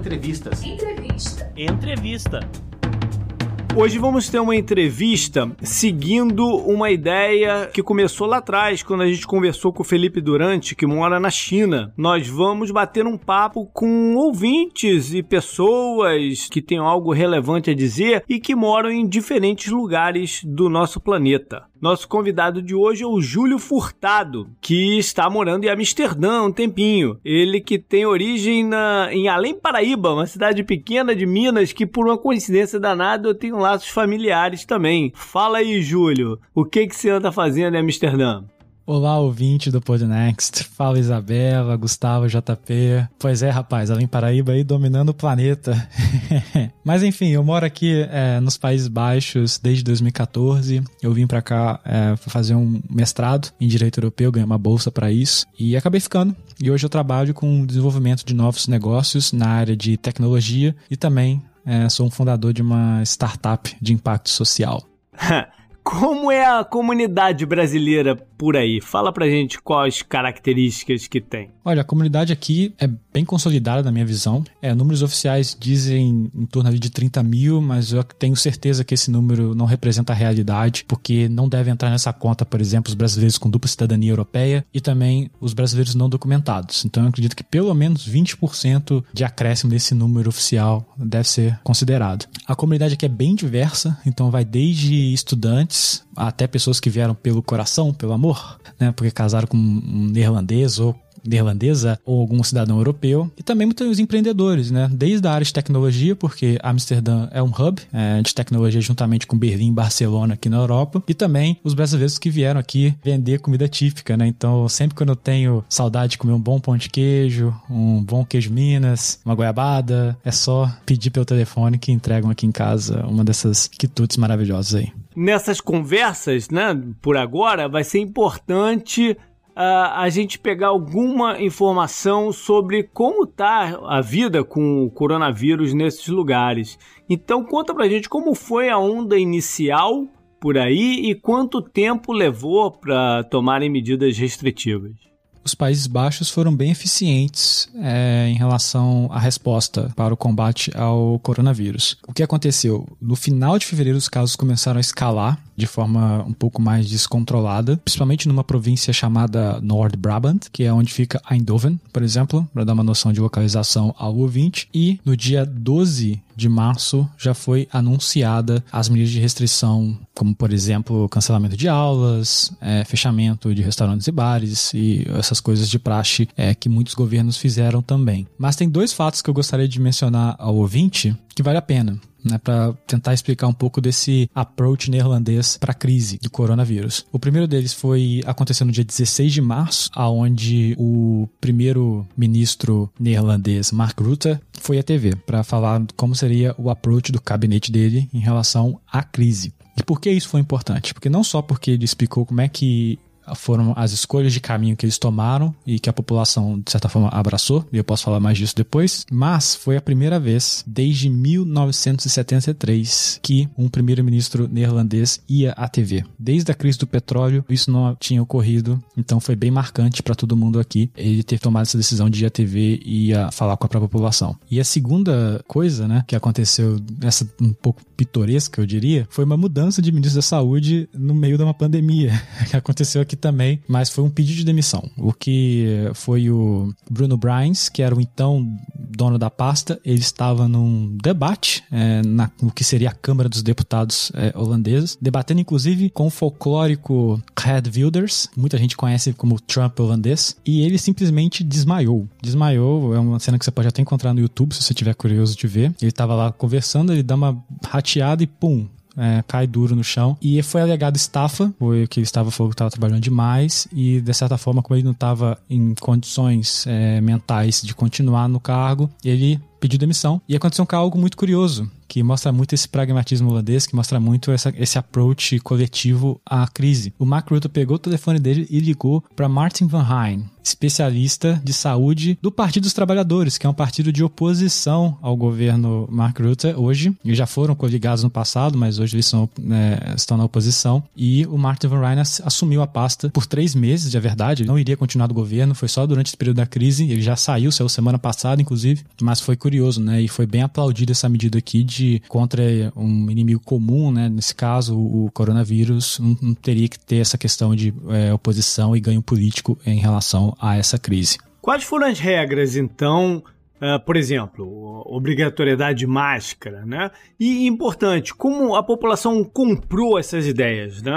Entrevistas. Entrevista. Hoje vamos ter uma entrevista seguindo uma ideia que começou lá atrás, quando a gente conversou com o Felipe Durante, que mora na China. Nós vamos bater um papo com ouvintes e pessoas que têm algo relevante a dizer e que moram em diferentes lugares do nosso planeta. Nosso convidado de hoje é o Júlio Furtado, que está morando em Amsterdã há um tempinho. Ele que tem origem na, em Além Paraíba, uma cidade pequena de Minas, que por uma coincidência danada eu tenho laços familiares também. Fala aí, Júlio, o que, que você anda fazendo em Amsterdã? Olá, ouvinte do Podnext. Fala Isabela, Gustavo, JP. Pois é, rapaz, além Paraíba aí dominando o planeta. [LAUGHS] Mas enfim, eu moro aqui é, nos Países Baixos desde 2014. Eu vim para cá é, fazer um mestrado em Direito Europeu, ganhei uma bolsa para isso e acabei ficando. E hoje eu trabalho com o desenvolvimento de novos negócios na área de tecnologia e também é, sou um fundador de uma startup de impacto social. [LAUGHS] Como é a comunidade brasileira por aí? Fala pra gente quais características que tem. Olha, a comunidade aqui é bem consolidada na minha visão. É, números oficiais dizem em torno de 30 mil, mas eu tenho certeza que esse número não representa a realidade, porque não deve entrar nessa conta, por exemplo, os brasileiros com dupla cidadania europeia e também os brasileiros não documentados. Então eu acredito que pelo menos 20% de acréscimo desse número oficial deve ser considerado. A comunidade aqui é bem diversa, então vai desde estudantes até pessoas que vieram pelo coração, pelo amor, né? Porque casaram com um neerlandês ou neerlandesa ou algum cidadão europeu. E também muitos empreendedores, né? Desde a área de tecnologia, porque Amsterdã é um hub é, de tecnologia juntamente com Berlim e Barcelona aqui na Europa. E também os brasileiros que vieram aqui vender comida típica, né? Então, sempre quando eu tenho saudade de comer um bom pão de queijo, um bom queijo Minas, uma goiabada, é só pedir pelo telefone que entregam aqui em casa uma dessas quitutes maravilhosas aí. Nessas conversas, né, por agora, vai ser importante a gente pegar alguma informação sobre como está a vida com o coronavírus nesses lugares. Então conta pra gente como foi a onda inicial por aí e quanto tempo levou para tomarem medidas restritivas os Países Baixos foram bem eficientes é, em relação à resposta para o combate ao coronavírus. O que aconteceu? No final de fevereiro, os casos começaram a escalar de forma um pouco mais descontrolada, principalmente numa província chamada Nord Brabant, que é onde fica Eindhoven, por exemplo, para dar uma noção de localização ao ouvinte. E no dia 12 de março já foi anunciada as medidas de restrição, como por exemplo cancelamento de aulas, é, fechamento de restaurantes e bares e essas coisas de praxe é, que muitos governos fizeram também. Mas tem dois fatos que eu gostaria de mencionar ao ouvinte que vale a pena né, para tentar explicar um pouco desse approach neerlandês para a crise do coronavírus. O primeiro deles foi acontecendo no dia 16 de março, aonde o primeiro ministro neerlandês Mark Rutte foi à TV para falar como seria o approach do gabinete dele em relação à crise. E por que isso foi importante? Porque não só porque ele explicou como é que foram as escolhas de caminho que eles tomaram e que a população, de certa forma, abraçou, e eu posso falar mais disso depois, mas foi a primeira vez desde 1973 que um primeiro-ministro neerlandês ia à TV. Desde a crise do petróleo, isso não tinha ocorrido, então foi bem marcante para todo mundo aqui ele ter tomado essa decisão de ir à TV e ia falar com a própria população. E a segunda coisa, né, que aconteceu, essa um pouco pitoresca, eu diria, foi uma mudança de ministro da saúde no meio de uma pandemia, [LAUGHS] que aconteceu aqui também, mas foi um pedido de demissão. O que foi o Bruno Brines, que era o então dono da pasta, ele estava num debate é, na, no que seria a Câmara dos Deputados é, holandeses, debatendo inclusive com o folclórico Red Wilders, muita gente conhece como Trump holandês, e ele simplesmente desmaiou. Desmaiou, é uma cena que você pode até encontrar no YouTube se você tiver curioso de ver. Ele estava lá conversando, ele dá uma rateada e pum, é, cai duro no chão. E foi alegado estafa, foi que ele estava falou que estava trabalhando demais e, de certa forma, como ele não estava em condições é, mentais de continuar no cargo, ele pediu demissão. E aconteceu algo muito curioso, que mostra muito esse pragmatismo holandês, que mostra muito essa, esse approach coletivo à crise. O Mark Rutte pegou o telefone dele e ligou para Martin Van Heijn, especialista de saúde do Partido dos Trabalhadores, que é um partido de oposição ao governo Mark Rutte hoje. Eles já foram coligados no passado, mas hoje eles são, né, estão na oposição. E o Martin Van Rijn assumiu a pasta por três meses, de verdade. Ele não iria continuar no governo, foi só durante esse período da crise. Ele já saiu, saiu semana passada, inclusive. Mas foi curioso, né? E foi bem aplaudido essa medida aqui de contra um inimigo comum, né? Nesse caso, o coronavírus. Não, não teria que ter essa questão de é, oposição e ganho político em relação a essa crise. Quais foram as regras, então, Uh, por exemplo, obrigatoriedade de máscara, né? E importante, como a população comprou essas ideias, né?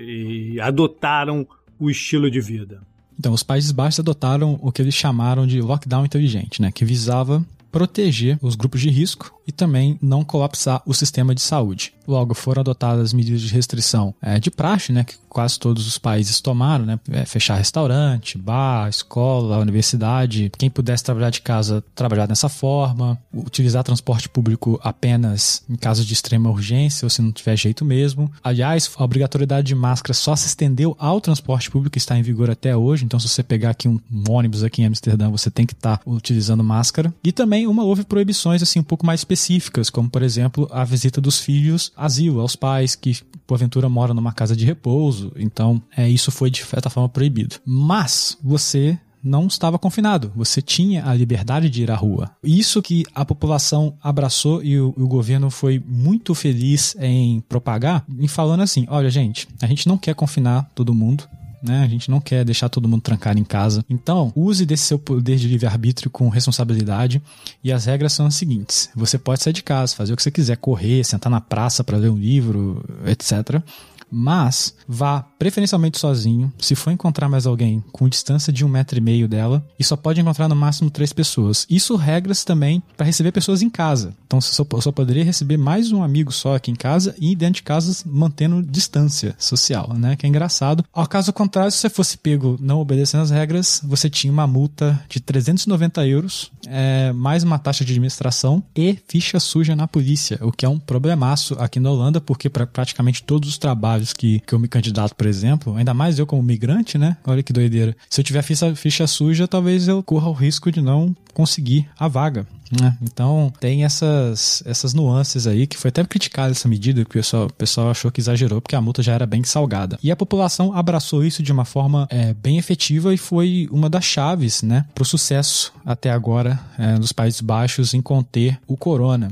E adotaram o estilo de vida. Então, os Países Baixos adotaram o que eles chamaram de lockdown inteligente, né? Que visava proteger os grupos de risco e também não colapsar o sistema de saúde. Logo, foram adotadas medidas de restrição é, de praxe, né, que quase todos os países tomaram, né, é, fechar restaurante, bar, escola, universidade, quem pudesse trabalhar de casa, trabalhar dessa forma, utilizar transporte público apenas em caso de extrema urgência ou se não tiver jeito mesmo. Aliás, a obrigatoriedade de máscara só se estendeu ao transporte público que está em vigor até hoje, então se você pegar aqui um, um ônibus aqui em Amsterdã, você tem que estar tá utilizando máscara. E também uma houve proibições assim um pouco mais específicas, como por exemplo, a visita dos filhos asilo aos pais que porventura moram numa casa de repouso. Então, é isso foi de certa forma proibido. Mas você não estava confinado, você tinha a liberdade de ir à rua. Isso que a população abraçou e o, o, governo foi muito feliz em propagar, em falando assim: olha, gente, a gente não quer confinar todo mundo, né? A gente não quer deixar todo mundo trancado em casa. Então, use desse seu poder de livre-arbítrio com responsabilidade. E as regras são as seguintes: você pode sair de casa, fazer o que você quiser, correr, sentar na praça para ler um livro, etc mas vá preferencialmente sozinho. Se for encontrar mais alguém com distância de um metro e meio dela, e só pode encontrar no máximo três pessoas. Isso regras também para receber pessoas em casa. Então você só, só, poderia receber mais um amigo só aqui em casa e dentro de casa mantendo distância social, né? Que é engraçado. Ao caso contrário, se você fosse pego não obedecendo as regras, você tinha uma multa de 390 euros, é, mais uma taxa de administração e ficha suja na polícia, o que é um problemaço aqui na Holanda, porque para praticamente todos os trabalhos que, que eu me candidato, por exemplo, ainda mais eu como migrante, né? Olha que doideira. Se eu tiver ficha, ficha suja, talvez eu corra o risco de não conseguir a vaga. Né? Então tem essas, essas nuances aí que foi até criticada essa medida, que o pessoal, o pessoal achou que exagerou, porque a multa já era bem salgada. E a população abraçou isso de uma forma é, bem efetiva e foi uma das chaves né, para o sucesso até agora é, nos Países Baixos em conter o corona.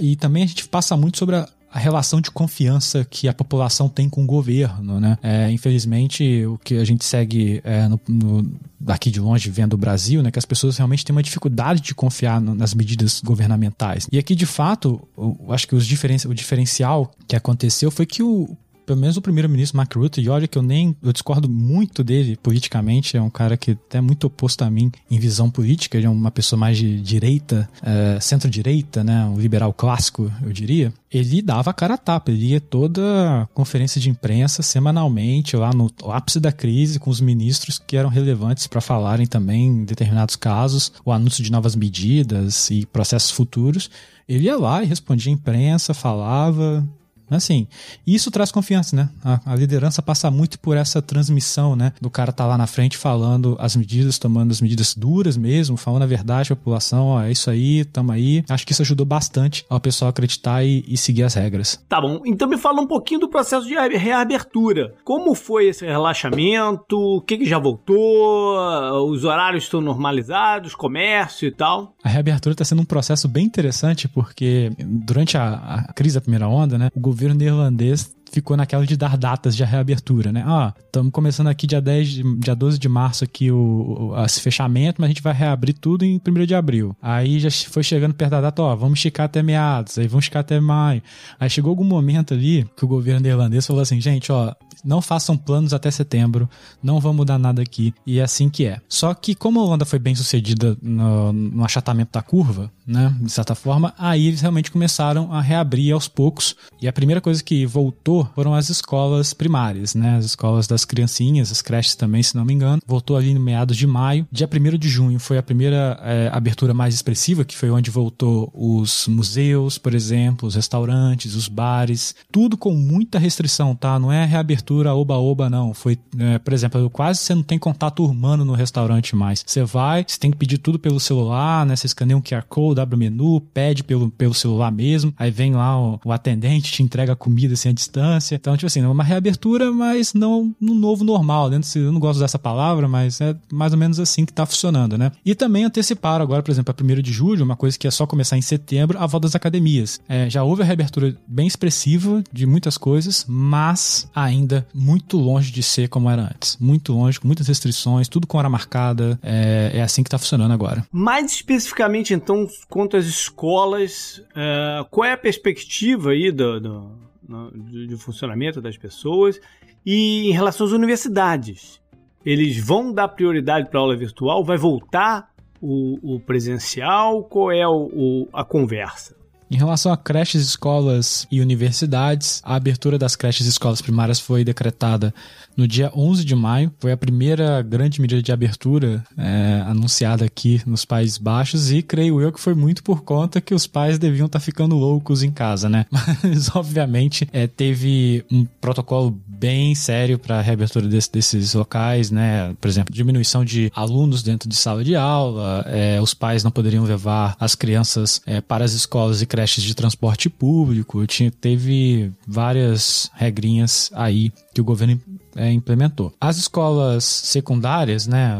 E também a gente passa muito sobre a, a relação de confiança que a população tem com o governo, né? É, infelizmente, o que a gente segue é, no, no, daqui de longe vendo o Brasil, né? Que as pessoas realmente têm uma dificuldade de confiar no, nas medidas governamentais. E aqui, de fato, eu acho que os diferen, o diferencial que aconteceu foi que o pelo menos o primeiro-ministro Mark Rutte, e olha que eu nem eu discordo muito dele politicamente, é um cara que é muito oposto a mim em visão política, ele é uma pessoa mais de direita, é, centro-direita, né, um liberal clássico, eu diria. Ele dava a cara a tapa, ele ia toda conferência de imprensa semanalmente, lá no ápice da crise, com os ministros que eram relevantes para falarem também em determinados casos, o anúncio de novas medidas e processos futuros. Ele ia lá e respondia à imprensa, falava, Assim, isso traz confiança, né? A, a, liderança passa muito por essa transmissão, né? Do cara tá lá na frente falando as medidas, tomando as medidas duras mesmo, falando a verdade à população, ó, é isso aí, tamo aí. Acho que isso ajudou bastante ao pessoal acreditar e, e seguir as regras. Tá bom, então me fala um pouquinho do processo de reabertura. Como foi esse relaxamento? O que, que já voltou? Os horários estão normalizados, comércio e tal? A reabertura está sendo um processo bem interessante porque durante a, a crise da primeira onda, né? O governo neerlandês ficou naquela de dar datas de reabertura, né? Ah, estamos começando aqui dia 10, de, dia 12 de março aqui o, o, esse fechamento, mas a gente vai reabrir tudo em 1 de abril. Aí já foi chegando perto da data, ó, vamos esticar até meados, aí vamos esticar até maio. Aí chegou algum momento ali que o governo neerlandês falou assim, gente, ó, não façam planos até setembro, não vão mudar nada aqui, e é assim que é. Só que como a Holanda foi bem sucedida no, no achatamento da curva, né, de certa forma, aí eles realmente começaram a reabrir aos poucos, e a primeira coisa que voltou voltou foram as escolas primárias, né? As escolas das criancinhas, as creches também, se não me engano. Voltou ali no meados de maio. Dia 1 de junho foi a primeira é, abertura mais expressiva, que foi onde voltou os museus, por exemplo, os restaurantes, os bares. Tudo com muita restrição, tá? Não é reabertura oba-oba, não. Foi, é, por exemplo, quase você não tem contato humano no restaurante mais. Você vai, você tem que pedir tudo pelo celular, né? Você escaneia um QR Code, abre o menu, pede pelo, pelo celular mesmo. Aí vem lá o, o atendente, te entrega a comida assim distância Então, tipo assim, uma reabertura, mas não no novo normal, né? Eu não gosto dessa palavra, mas é mais ou menos assim que tá funcionando, né? E também anteciparam agora, por exemplo, a 1 de julho, uma coisa que é só começar em setembro, a volta das academias. É, já houve a reabertura bem expressiva de muitas coisas, mas ainda muito longe de ser como era antes. Muito longe, com muitas restrições, tudo com hora marcada. É, é assim que tá funcionando agora. Mais especificamente, então, quanto às escolas, é, qual é a perspectiva aí do, do de, de funcionamento das pessoas. E em relação às universidades, eles vão dar prioridade para a aula virtual? Vai voltar o, o presencial? Qual é o, o, a conversa? Em relação a creches, escolas e universidades, a abertura das creches e escolas primárias foi decretada no dia 11 de maio. Foi a primeira grande medida de abertura é, anunciada aqui nos Países Baixos e creio eu que foi muito por conta que os pais deviam estar tá ficando loucos em casa, né? [LAUGHS] Mas, obviamente, é, teve um protocolo bem sério para a reabertura desse, desses locais, né? Por exemplo, diminuição de alunos dentro de sala de aula, é, os pais não poderiam levar as crianças é, para as escolas e creches de transporte público, tinha, teve várias regrinhas aí que o governo é, implementou. As escolas secundárias, né,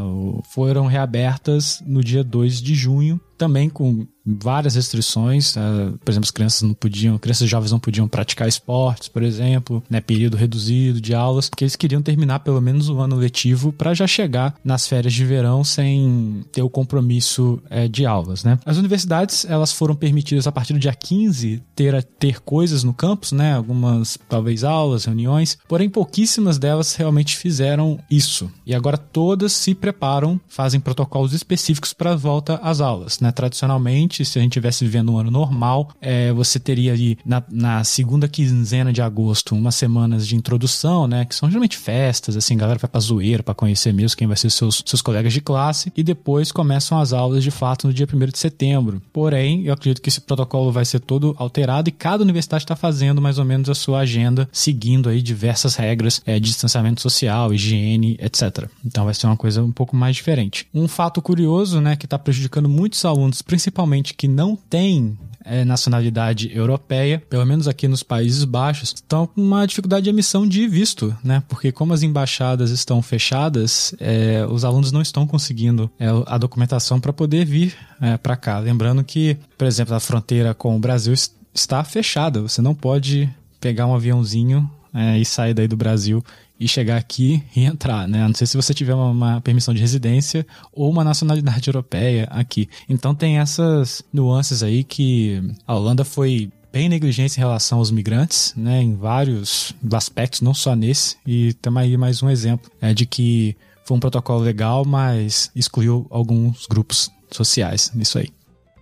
foram reabertas no dia 2 de junho, também com várias restrições. Uh, por exemplo, as crianças não podiam, crianças jovens não podiam praticar esportes, por exemplo, né, período reduzido de aulas, porque eles queriam terminar pelo menos o ano letivo para já chegar nas férias de verão sem ter o compromisso é, de aulas, né? As universidades, elas foram permitidas a partir do dia 15 ter, ter coisas no campus, né? Algumas, talvez, aulas, reuniões, porém pouquíssimas delas realmente fizeram isso. E agora todas se preparam, fazem protocolos específicos para a volta às aulas, né? Tradicionalmente, se a gente tivesse vivendo um ano normal, é, você teria ali na, na, segunda quinzena de agosto umas semanas de introdução, né? Que são geralmente festas, assim, galera vai pra zoeira pra conhecer mesmo quem vai ser seus, seus colegas de classe. E depois começam as aulas de fato no dia 1 de setembro. Porém, eu acredito que esse protocolo vai ser todo alterado e cada universidade está fazendo mais ou menos a sua agenda, seguindo aí diversas regras é, de distanciamento social, higiene, etc. Então vai ser uma coisa um pouco mais diferente. Um fato curioso, né, que está prejudicando muitos alunos, principalmente que não tem é, nacionalidade europeia, pelo menos aqui nos Países Baixos, estão com uma dificuldade de emissão de visto, né? Porque como as embaixadas estão fechadas, é, os alunos não estão conseguindo é, a documentação para poder vir é, para cá. Lembrando que, por exemplo, a fronteira com o Brasil está fechada. Você não pode pegar um aviãozinho é, e sair daí do Brasil e chegar aqui e entrar, né? Não sei se você tiver uma, uma, permissão de residência ou uma nacionalidade [LAUGHS] europeia aqui. Então tem essas nuances aí que a Holanda foi bem negligente em relação aos migrantes, né? Em vários aspectos, não só nesse. E temos aí mais um exemplo é, de que foi um protocolo legal, mas excluiu alguns grupos sociais nisso aí.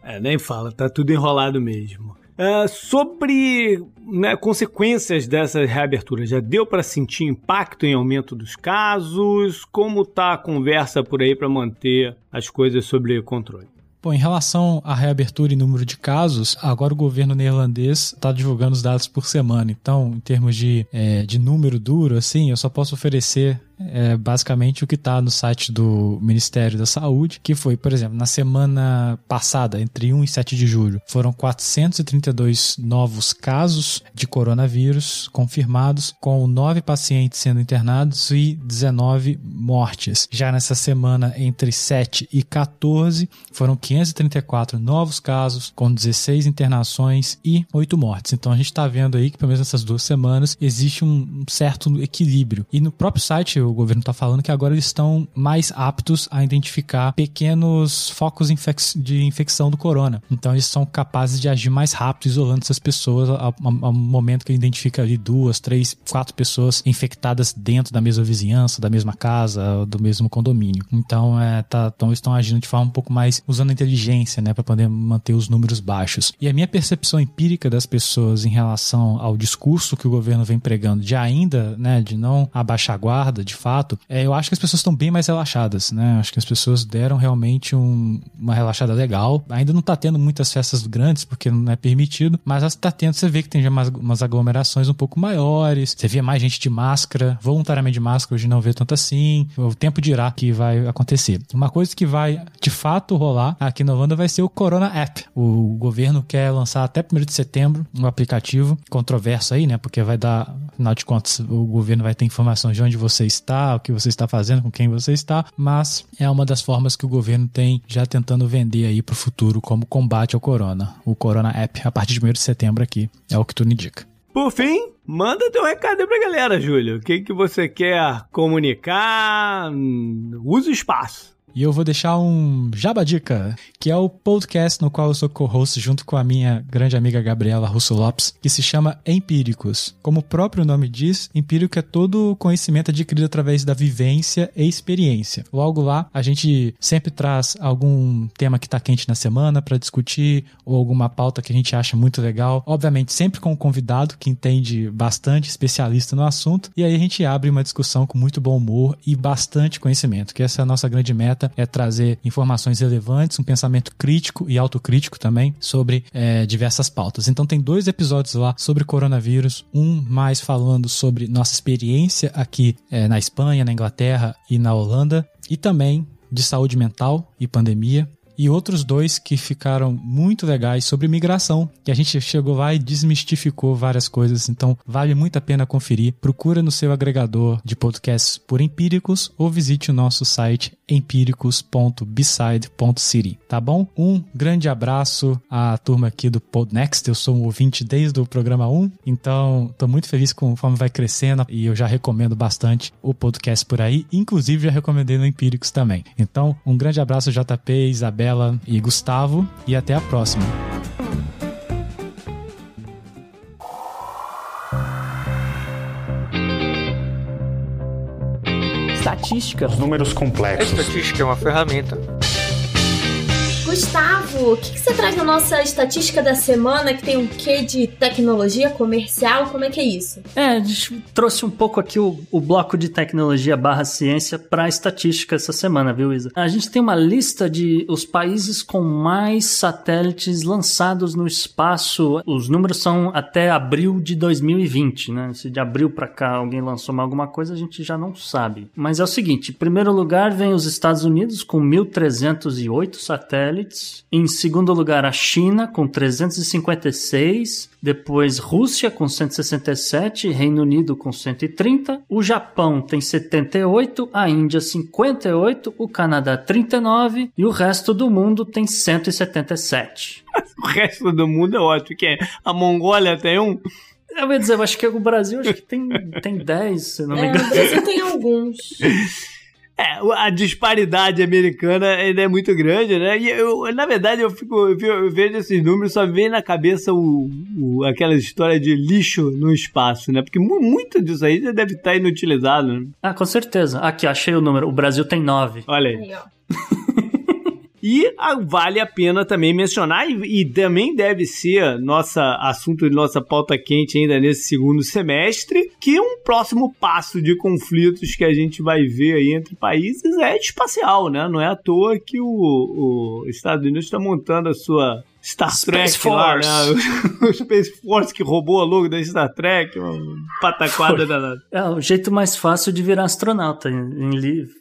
É, nem fala, tá tudo enrolado mesmo. Uh, sobre né, consequências dessa reabertura, já deu para sentir impacto em aumento dos casos? Como tá a conversa por aí para manter as coisas sob controle? Bom, em relação à reabertura e número de casos, agora o governo neerlandês está divulgando os dados por semana. Então, em termos de, é, de número duro, assim, eu só posso oferecer é basicamente o que está no site do Ministério da Saúde, que foi, por exemplo, na semana passada, entre 1 e 7 de julho, foram 432 novos casos de coronavírus confirmados, com 9 pacientes sendo internados e 19 mortes. Já nessa semana, entre 7 e 14, foram 534 novos casos, com 16 internações e 8 mortes. Então a gente está vendo aí que, pelo menos nessas duas semanas, existe um certo equilíbrio. E no próprio site, o governo está falando que agora eles estão mais aptos a identificar pequenos focos de infecção do corona. Então eles são capazes de agir mais rápido, isolando essas pessoas ao, momento que identifica ali duas, três, quatro pessoas infectadas dentro da mesma vizinhança, da mesma casa, do mesmo condomínio. Então, é, tá, então estão agindo de forma um pouco mais usando inteligência, né, para poder manter os números baixos. E a minha percepção empírica das pessoas em relação ao discurso que o governo vem pregando de ainda, né, de não abaixar a guarda, de fato, é, eu acho que as pessoas estão bem mais relaxadas, né? Acho que as pessoas deram realmente um, uma relaxada legal. Ainda não tá tendo muitas festas grandes, porque não é permitido, mas as tá tendo, você vê que tem já umas, umas aglomerações um pouco maiores, você vê mais gente de máscara, voluntariamente de máscara, hoje não vê tanto assim. O tempo dirá que vai acontecer. Uma coisa que vai de fato rolar aqui na Holanda vai ser o Corona App. O governo quer lançar até 1 de setembro um aplicativo controverso aí, né? Porque vai dar, afinal de contas, o governo vai ter informação de onde você está está, o que você está fazendo, com quem você está, mas é uma das formas que o governo tem já tentando vender aí para o futuro como combate ao corona. O Corona App, a partir de 1 de setembro aqui, é o que tudo indica. Por fim, manda teu recado pra galera, Júlio. O que, que você quer comunicar? Use o espaço. E eu vou deixar um Jabadica, que é o podcast no qual eu sou co-host junto com a minha grande amiga Gabriela Russo Lopes, que se chama Empíricos. Como o próprio nome diz, empírico é todo conhecimento adquirido através da vivência e experiência. Logo lá, a gente sempre traz algum tema que está quente na semana para discutir ou alguma pauta que a gente acha muito legal. Obviamente, sempre com um convidado que entende bastante, especialista no assunto. E aí a gente abre uma discussão com muito bom humor e bastante conhecimento, que essa é a nossa grande meta é trazer informações relevantes, um pensamento crítico e autocrítico também sobre é, diversas pautas. Então tem dois episódios lá sobre coronavírus, um mais falando sobre nossa experiência aqui é, na Espanha, na Inglaterra e na Holanda, e também de saúde mental e pandemia e outros dois que ficaram muito legais sobre migração, que a gente chegou lá e desmistificou várias coisas, então vale muito a pena conferir. Procura no seu agregador de podcasts por Empíricos ou visite o nosso site empíricos.beside.city, tá bom? Um grande abraço à turma aqui do Podnext, eu sou um ouvinte desde o programa 1, então tô muito feliz conforme vai crescendo e eu já recomendo bastante o podcast por aí, inclusive já recomendei no Empíricos também. Então, um grande abraço JP, Isabel Isabela e Gustavo e até a próxima. Estatística. Os números complexos. A estatística é uma ferramenta. Gustavo, o que, que, você traz na nossa estatística da semana que tem um quê de tecnologia comercial? Como é que é isso? É, a gente trouxe um pouco aqui o, o bloco de tecnologia barra ciência para estatística essa semana, viu, Isa? A gente tem uma lista de os países com mais satélites lançados no espaço. Os números são até abril de 2020, né? Se de abril para cá alguém lançou alguma coisa, a gente já não sabe. Mas é o seguinte, em primeiro lugar vem os Estados Unidos com 1.308 satélites satélites. Em segundo lugar, a China, com 356. Depois, Rússia, com 167. Reino Unido, com 130. O Japão tem 78. A Índia, 58. O Canadá, 39. E o resto do mundo tem 177. [LAUGHS] o resto do mundo é ótimo. Que é a Mongólia tem um. Eu ia dizer, eu acho que o Brasil acho que tem, tem 10, se não me engano. É, o Brasil tem alguns. [LAUGHS] É, a disparidade americana ainda é muito grande, né? E eu, na verdade, eu, fico, eu vejo esses números, só vem na cabeça o, o, aquela história de lixo no espaço, né? Porque muito disso aí já deve estar inutilizado, né? Ah, com certeza. Aqui, achei o número. O Brasil tem nove. Olha aí. aí ó. [LAUGHS] E ah, vale a pena também mencionar, e, e, também deve ser nossa assunto de nossa pauta quente ainda nesse segundo semestre, que um próximo passo de conflitos que a gente vai ver aí entre países é espacial, né? Não é à toa que o, o Estados Unidos está montando a sua Star Space Trek Force. lá, né? [LAUGHS] o Space Force que roubou a logo da Star Trek, uma pataquada danada. É o jeito mais fácil de virar astronauta.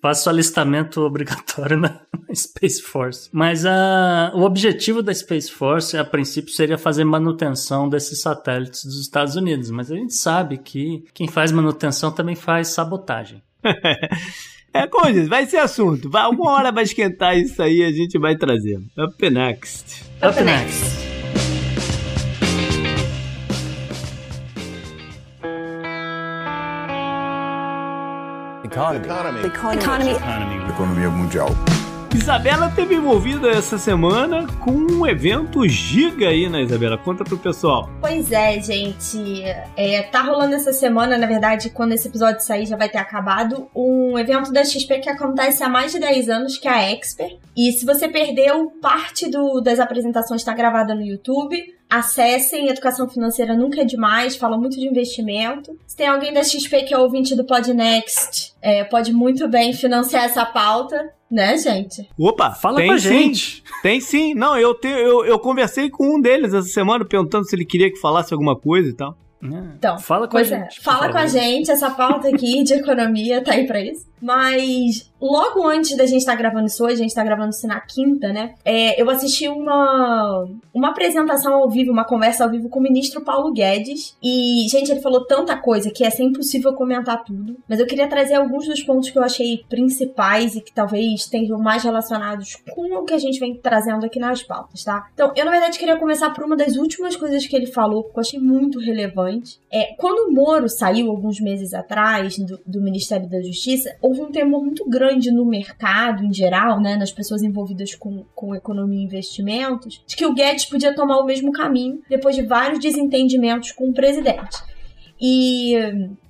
Faça o alistamento obrigatório [LAUGHS] na, Space Force. Mas uh, o objetivo da Space Force, a princípio, seria fazer manutenção desses satélites dos Estados Unidos. Mas a gente sabe que quem faz manutenção também faz sabotagem. [LAUGHS] É, como disse, vai ser assunto. Vai, uma hora vai esquentar isso aí a gente vai trazer. Up next. Up, Up next. Economy. Economy. Economy. Economy. Economia mundial. Isabela teve envolvida essa semana com um evento giga aí, né, Isabela? Conta pro pessoal. Pois é, gente. É, tá rolando essa semana, na verdade, quando esse episódio sair já vai ter acabado, um evento da XP que acontece há mais de 10 anos, que é a Expert. E se você perdeu, parte do, das apresentações está gravada no YouTube. Acessem, educação financeira nunca é demais, fala muito de investimento. Se tem alguém da XP que é ouvinte do Podnext, é, pode muito bem financiar essa pauta. Né, gente? Opa, fala tem com a gente. Sim, tem sim. Não, eu, te, eu, eu conversei com um deles essa semana perguntando se ele queria que falasse alguma coisa e tal. Então, fala com a é, gente. É, fala com a gente, essa pauta aqui de economia tá aí pra isso. Mas logo antes da gente estar tá gravando isso hoje, a gente tá gravando isso na quinta, né? É, eu assisti uma, uma apresentação ao vivo, uma conversa ao vivo com o ministro Paulo Guedes. E, gente, ele falou tanta coisa que é ser impossível comentar tudo. Mas eu queria trazer alguns dos pontos que eu achei principais e que talvez estejam mais relacionados com o que a gente vem trazendo aqui nas pautas, tá? Então, eu na verdade queria começar por uma das últimas coisas que ele falou, que eu achei muito relevante. É, quando o Moro saiu alguns meses atrás do, do Ministério da Justiça, houve um temor muito grande no mercado em geral, né, nas pessoas envolvidas com, com economia e investimentos, de que o Guedes podia tomar o mesmo caminho depois de vários desentendimentos com o presidente. E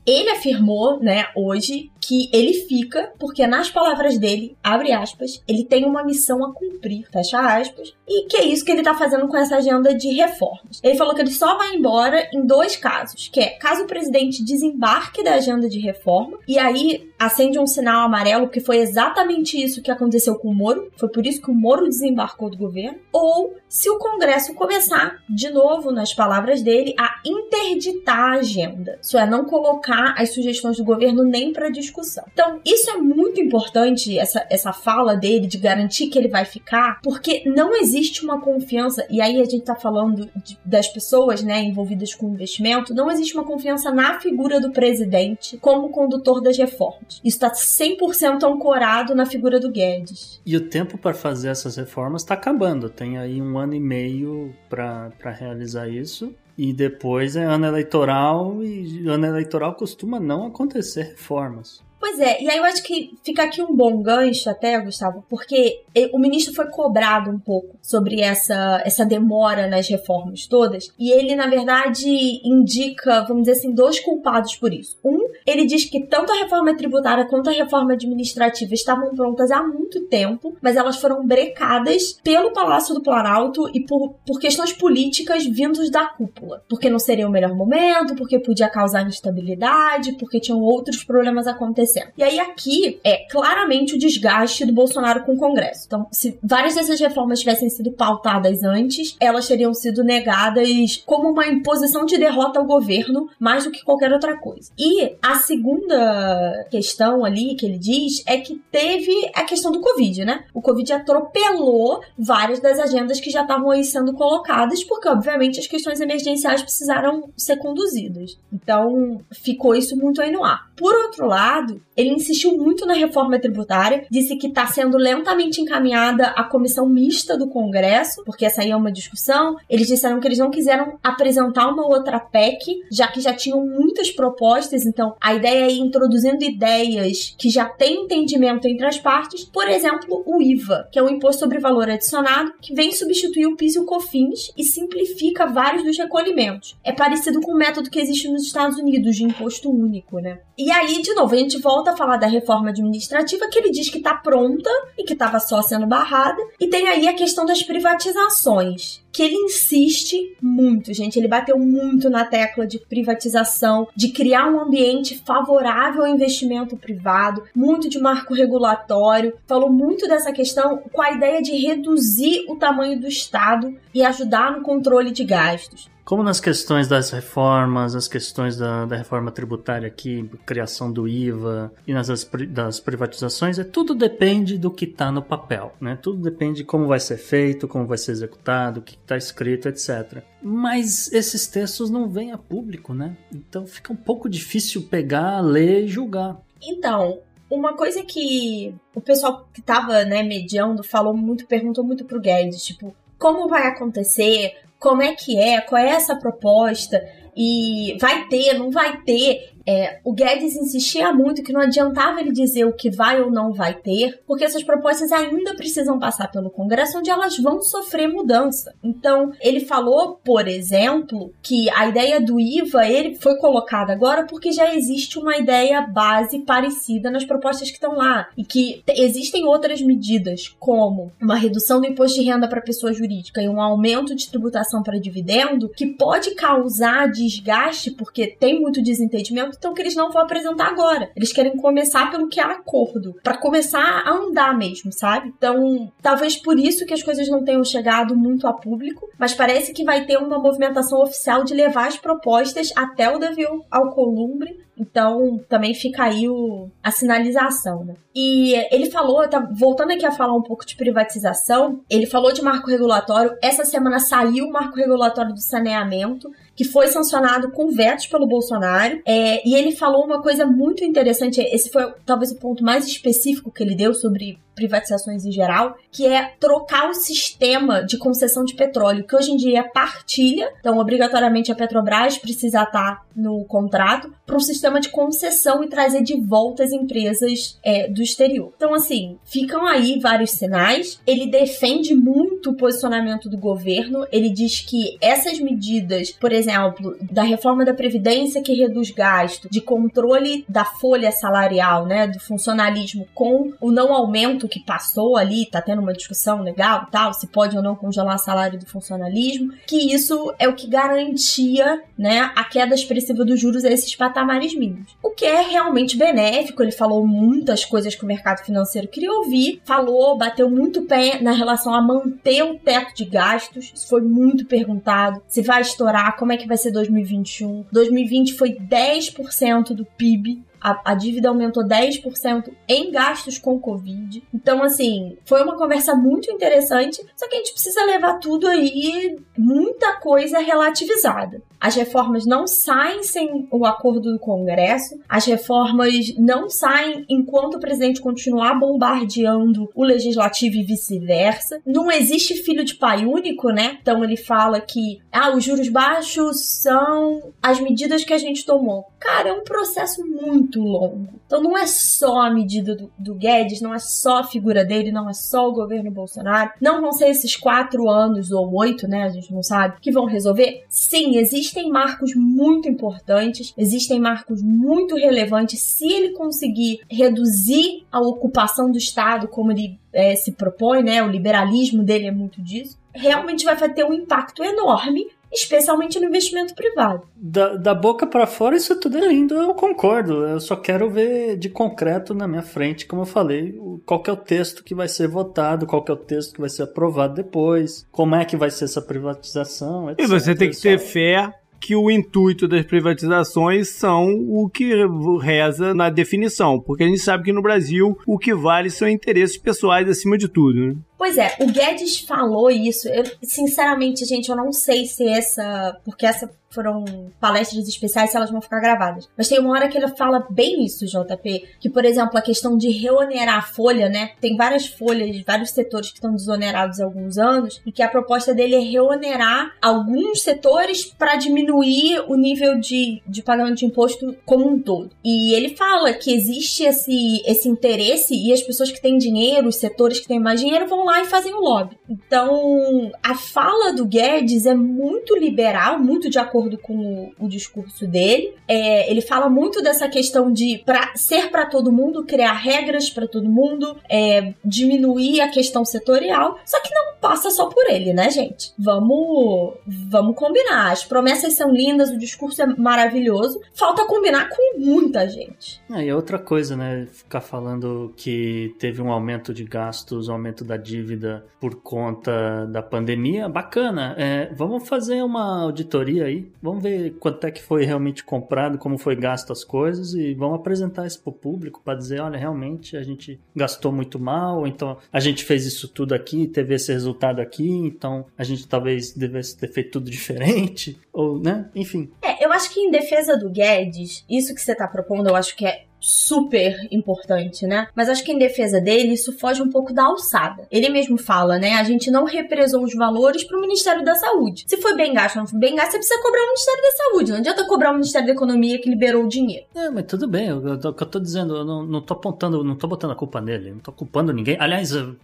ele afirmou, né, hoje, que ele fica porque, nas palavras dele, abre aspas, ele tem uma missão a cumprir, fecha aspas, e que é isso que ele tá fazendo com essa agenda de reformas. Ele falou que ele só vai embora em dois casos, que é caso o presidente desembarque da agenda de reforma, e aí acende um sinal amarelo, porque foi exatamente isso que aconteceu com o Moro, foi por isso que o Moro desembarcou do governo, ou se o Congresso começar, de novo, nas palavras dele, a interditar a agenda. Isso é, não colocar as sugestões do governo nem para discussão. Então, isso é muito importante, essa, essa fala dele de garantir que ele vai ficar, porque não existe uma confiança, e aí a gente tá falando de, das pessoas, né, envolvidas com investimento, não existe uma confiança na figura do presidente como condutor das reformas. Isso está 100% ancorado na figura do Guedes. E o tempo para fazer essas reformas está acabando. Tem aí um ano e meio para realizar isso. E depois é ano eleitoral e ano eleitoral costuma não acontecer reformas. Pois é, e aí eu acho que fica aqui um bom gancho até, Gustavo, porque o ministro foi cobrado um pouco sobre essa, essa demora nas reformas todas, e ele, na verdade, indica, vamos dizer assim, dois culpados por isso. Um, ele diz que tanto a reforma tributária quanto a reforma administrativa estavam prontas há muito tempo, mas elas foram brecadas pelo Palácio do Planalto e por, por questões políticas vindos da cúpula. Porque não seria o melhor momento, porque podia causar instabilidade, porque tinham outros problemas acontecendo acontecendo. E aí aqui é claramente o desgaste do Bolsonaro com o Congresso. Então, se várias dessas reformas tivessem sido pautadas antes, elas teriam sido negadas como uma imposição de derrota ao governo, mais do que qualquer outra coisa. E a segunda questão ali que ele diz é que teve a questão do Covid, né? O Covid atropelou várias das agendas que já estavam aí sendo colocadas, porque obviamente as questões emergenciais precisaram ser conduzidas. Então, ficou isso muito aí no ar. Por outro lado, ele insistiu muito na reforma tributária, disse que está sendo lentamente encaminhada a comissão mista do Congresso, porque essa aí é uma discussão. Eles disseram que eles não quiseram apresentar uma outra PEC, já que já tinham muitas propostas, então a ideia é ir introduzindo ideias que já têm entendimento entre as partes, por exemplo, o IVA, que é o Imposto sobre Valor Adicionado, que vem substituir o PIS e o COFINS e simplifica vários dos recolhimentos. É parecido com o método que existe nos Estados Unidos de imposto único, né? E aí, de novo, a gente volta a falar da reforma administrativa, que ele diz que está pronta e que estava só sendo barrada. E tem aí a questão das privatizações que ele insiste muito, gente. Ele bateu muito na tecla de privatização, de criar um ambiente favorável ao investimento privado, muito de marco regulatório. Falou muito dessa questão com a ideia de reduzir o tamanho do Estado e ajudar no controle de gastos. Como nas questões das reformas, as questões da, da reforma tributária aqui, criação do IVA e nas das, das privatizações, é tudo depende do que está no papel, né? Tudo depende de como vai ser feito, como vai ser executado, o que está escrito, etc. Mas esses textos não vêm a público, né? Então fica um pouco difícil pegar, ler e julgar. Então, uma coisa que o pessoal que estava né, mediando falou muito, perguntou muito pro Guedes, tipo, como vai acontecer? como é que é, qual é essa proposta, e vai ter, não vai ter. É, o Guedes insistia muito que não adiantava ele dizer o que vai ou não vai ter, porque essas propostas ainda precisam passar pelo Congresso, onde elas vão sofrer mudança. Então, ele falou, por exemplo, que a ideia do IVA ele foi colocada agora porque já existe uma ideia base parecida nas propostas que estão lá e que existem outras medidas, como uma redução do imposto de renda para pessoa jurídica e um aumento de tributação para dividendo, que pode causar desgaste porque tem muito desentendimento então que eles não vão apresentar agora. Eles querem começar pelo que é acordo, para começar a andar mesmo, sabe? Então, talvez por isso que as coisas não tenham chegado muito a público, mas parece que vai ter uma movimentação oficial de levar as propostas até o Davi Alcolumbre então, também fica aí o, a sinalização, né? E ele falou, tá, voltando aqui a falar um pouco de privatização, ele falou de marco regulatório. Essa semana saiu o marco regulatório do saneamento, que foi sancionado com vetos pelo Bolsonaro. É, e ele falou uma coisa muito interessante. Esse foi talvez o ponto mais específico que ele deu sobre privatizações em geral, que é trocar o sistema de concessão de petróleo, que hoje em dia é partilha, então obrigatoriamente a Petrobras precisa estar no contrato, para um sistema de concessão e trazer de volta as empresas é, do exterior. Então, assim, ficam aí vários sinais. Ele defende muito o posicionamento do governo, ele diz que essas medidas, por exemplo, da reforma da Previdência que reduz gasto, de controle da folha salarial, né, do funcionalismo com o não aumento que passou ali, tá tendo uma discussão legal tal, se pode ou não congelar o salário do funcionalismo, que isso é o que garantia, né, a queda expressiva dos juros a esses patamares mínimos. O que é realmente benéfico, ele falou muitas coisas que o mercado financeiro queria ouvir, falou, bateu muito pé na relação a manter o teto de gastos, isso foi muito perguntado, se vai estourar, como é que vai ser 2021. 2020 foi 10% do PIB, a, a dívida aumentou 10% em gastos com Covid. Então, assim, foi uma conversa muito interessante, só que a gente precisa levar tudo aí, muita coisa relativizada. As reformas não saem sem o acordo do Congresso, as reformas não saem enquanto o presidente continuar bombardeando o legislativo e vice-versa. Não existe filho de pai único, né? Então ele fala que ah, os juros baixos são as medidas que a gente tomou. Cara, é um processo muito longo. Então não é só a medida do, do Guedes, não é só a figura dele, não é só o governo Bolsonaro. Não vão ser esses quatro anos ou oito, né? A gente não sabe, que vão resolver. Sim, existem marcos muito importantes, existem marcos muito relevantes. Se ele conseguir reduzir a ocupação do Estado, como ele é, se propõe, né? O liberalismo dele é muito disso. Realmente vai ter um impacto enorme especialmente no investimento privado. Da, da boca para fora, isso tudo é lindo, eu concordo. Eu só quero ver de concreto na minha frente, como eu falei, qual que é o texto que vai ser votado, qual que é o texto que vai ser aprovado depois, como é que vai ser essa privatização, etc. E você tem que ter fé que o intuito das privatizações são o que reza na definição, porque a gente sabe que no Brasil o que vale são interesses pessoais acima de tudo. Né? Pois é, o Guedes falou isso. Eu, sinceramente, gente, eu não sei se essa. Porque essa foram palestras especiais, se elas vão ficar gravadas. Mas tem uma hora que ele fala bem isso, JP. Que, por exemplo, a questão de reonerar a folha, né? Tem várias folhas, vários setores que estão desonerados há alguns anos. E que a proposta dele é reonerar alguns setores para diminuir o nível de, de pagamento de imposto como um todo. E ele fala que existe esse, esse interesse e as pessoas que têm dinheiro, os setores que têm mais dinheiro, vão lá e fazem o lobby. Então, a fala do Guedes é muito liberal, muito de acordo com o, o discurso dele. É, ele fala muito dessa questão de pra, ser para todo mundo, criar regras para todo mundo, é, diminuir a questão setorial. Só que não passa só por ele, né, gente? Vamos, vamos combinar. As promessas são lindas, o discurso é maravilhoso. Falta combinar com muita gente. Ah, e outra coisa, né? Ficar falando que teve um aumento de gastos, um aumento da dívida dívida por conta da pandemia, bacana. É, vamos fazer uma auditoria aí, vamos ver quanto é que foi realmente comprado, como foi gasto as coisas e vamos apresentar isso para o público para dizer, olha, realmente a gente gastou muito mal, então a gente fez isso tudo aqui, teve esse resultado aqui, então a gente talvez devesse ter feito tudo [LAUGHS] diferente, ou, né? Enfim. É, eu acho que em defesa do Guedes, isso que você está propondo, eu acho que é super importante, né? Mas acho que em defesa dele, isso foge um pouco da alçada. Ele mesmo fala, né? A gente não represou os valores para o Ministério da Saúde. Se foi bem gasto não foi bem gasto, você precisa cobrar o Ministério da Saúde. Não adianta cobrar o Ministério da Economia que liberou o dinheiro. É, mas tudo bem. O que eu, tô dizendo, eu não, não tô apontando, não tô botando a culpa nele. Não tô culpando ninguém. Aliás, eu,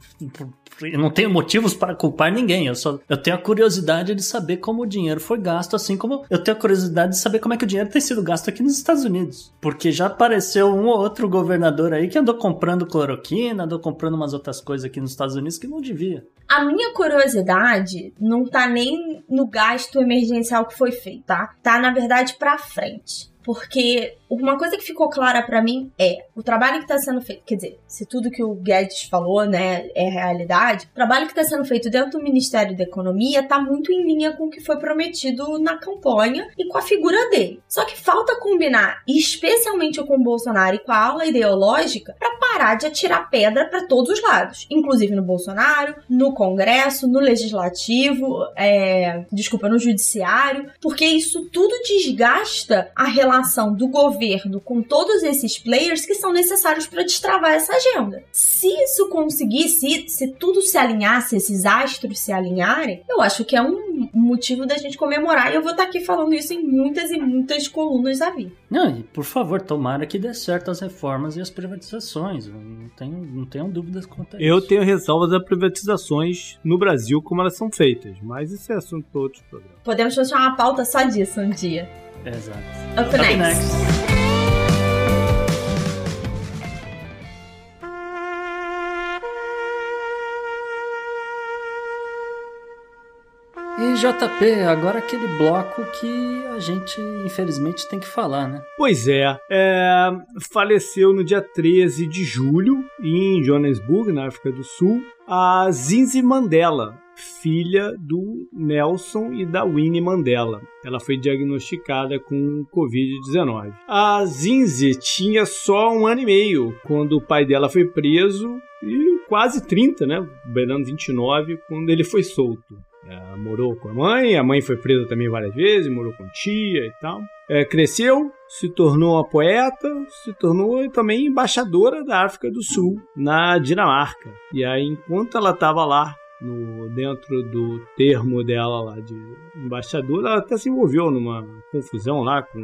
eu não tenho motivos para culpar ninguém. Eu só eu tenho a curiosidade de saber como o dinheiro foi gasto, assim como eu tenho a curiosidade de saber como é que o dinheiro tem sido gasto aqui nos Estados Unidos. Porque já apareceu um ou outro governador aí que andou comprando cloroquina, andou comprando umas outras coisas aqui nos Estados Unidos que não devia. A minha curiosidade não tá nem no gasto emergencial que foi feito, tá? Tá, na verdade, pra frente. Porque uma coisa que ficou clara para mim é o trabalho que está sendo feito. Quer dizer, se tudo que o Guedes falou, né, é realidade, o trabalho que está sendo feito dentro do Ministério da Economia está muito em linha com o que foi prometido na campanha e com a figura dele. Só que falta combinar, especialmente com o Bolsonaro e com a aula ideológica, para parar de atirar pedra para todos os lados, inclusive no Bolsonaro, no Congresso, no Legislativo, é, desculpa, no Judiciário, porque isso tudo desgasta a relação relação do governo com todos esses players que são necessários para destravar essa agenda. Se isso conseguir, se, se tudo se alinhar, se esses astros se alinharem, eu acho que é um motivo da gente comemorar. E eu vou estar aqui falando isso em muitas e muitas colunas da vida. Não, e por favor, tomara que dê certo as reformas e as privatizações. Não tenho, não tenho dúvidas quanto a isso. Eu tenho ressalvas a privatizações no Brasil, como elas são feitos, mas isso é assunto para outros programas. Podemos fechar uma pauta só disso um dia. Exato. Up, Up next. next. E JP, agora aquele bloco que a gente infelizmente tem que falar, né? Pois é, é, faleceu no dia 13 de julho, em Johannesburg, na África do Sul, a Zinzi Mandela, filha do Nelson e da Winnie Mandela. Ela foi diagnosticada com Covid-19. A Zinzi tinha só um ano e meio quando o pai dela foi preso e quase 30, né? Beirando 29, quando ele foi solto. Ela morou com a mãe, a mãe foi presa também várias vezes, morou com tia e tal. É, cresceu, se tornou uma poeta, se tornou também embaixadora da África do Sul, na Dinamarca. E aí, enquanto ela estava lá, no, dentro do termo dela lá de embaixadora, ela até se envolveu numa confusão lá com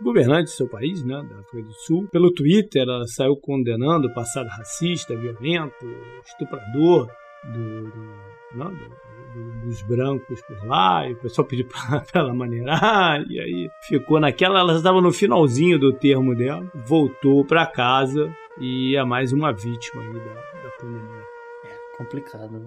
o governante do seu país, né, da África do Sul. Pelo Twitter, ela saiu condenando o passado racista, violento, estuprador do, do, não, do, do- dos brancos por lá, e o pessoal pediu [LAUGHS] para ela maneirar, e aí ficou naquela. Ela estava no finalzinho do termo dela, voltou para casa e é mais uma vítima da, da pandemia. Complicado, né?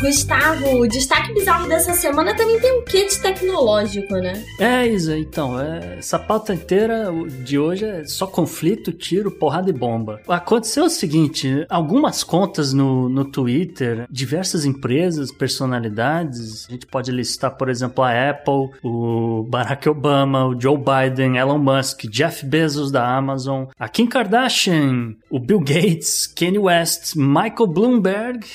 Gustavo, destaque bizarro dessa semana também tem um quê de tecnológico, né? É, Isa, então, é, essa pauta inteira de hoje é só conflito, tiro, porrada e bomba. Aconteceu o seguinte, algumas contas no, no Twitter, diversas empresas, personalidades, a gente pode listar, por exemplo, a Apple, o Barack Obama, o Joe Biden, Elon Musk, Jeff Bezos da Amazon, a Kim Kardashian, o Bill Gates, Kanye West, Michael Bloomberg,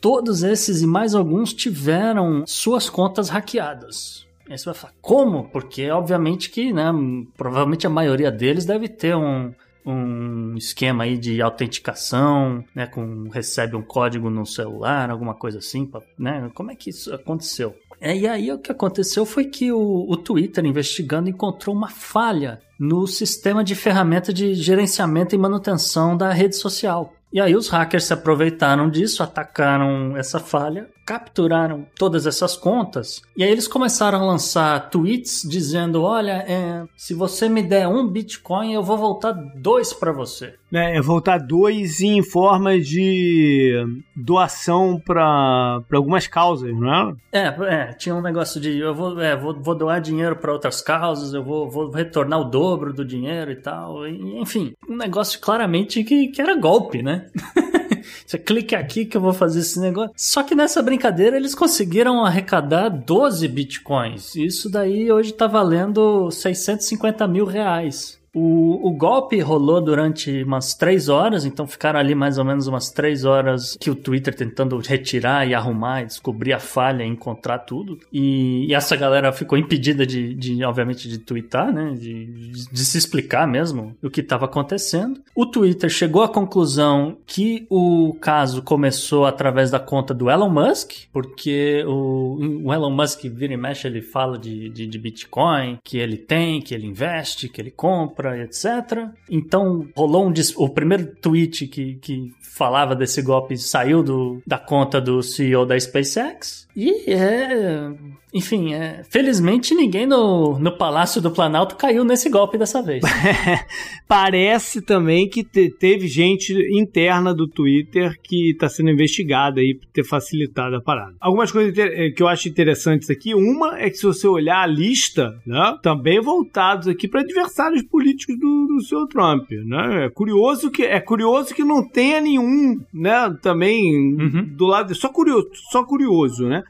todos esses e mais alguns tiveram suas contas hackeadas. Aí você vai falar, como? Porque, obviamente, que, né, provavelmente a maioria deles deve ter um, um esquema aí de autenticação, né, com recebe um código no celular, alguma coisa assim, pra- né? Como é que isso aconteceu? É, e aí o que aconteceu foi que o, o Twitter, investigando, encontrou uma falha no sistema de ferramenta de gerenciamento e manutenção da rede social. E aí os hackers se aproveitaram disso, atacaram essa falha, capturaram todas essas contas e aí eles começaram a lançar tweets dizendo: olha, é, se você me der um Bitcoin, eu vou voltar dois para você. Né, é voltar dois em forma de doação para algumas causas, não é? É, é, tinha um negócio de eu vou, é, vou, vou doar dinheiro para outras causas, eu vou, vou retornar o dobro do dinheiro e tal. e, enfim, um negócio claramente que, que era golpe, né? [LAUGHS] Você clica aqui que eu vou fazer esse negócio. Só que nessa brincadeira eles conseguiram arrecadar 12 bitcoins. Isso daí hoje tá valendo 650 mil reais. O, o golpe rolou durante umas três horas, então ficaram ali mais ou menos umas três horas que o Twitter tentando retirar e arrumar, e descobrir a falha, e encontrar tudo. E, e essa galera ficou impedida de, de, obviamente, de twittar, né? De, de, de se explicar mesmo o que estava acontecendo. O Twitter chegou à conclusão que o caso começou através da conta do Elon Musk, porque o, o Elon Musk vira e mexe, ele fala de, de, de Bitcoin, que ele tem, que ele investe, que ele compra etc. Então rolou um o primeiro tweet que, que falava desse golpe saiu do, da conta do CEO da SpaceX e é Enfim, é, felizmente ninguém no, no Palácio do Planalto caiu nesse golpe dessa vez. [LAUGHS] Parece também que te, teve gente interna do Twitter que está sendo investigada aí por ter facilitado a parada. Algumas coisas eh, que eu acho interessantes aqui, uma é que se você olhar a lista, né, também voltados aqui para adversários políticos do, do seu Trump, né? É curioso que é curioso que não tenha nenhum, né, também uhum. do lado só curioso, só curioso, né?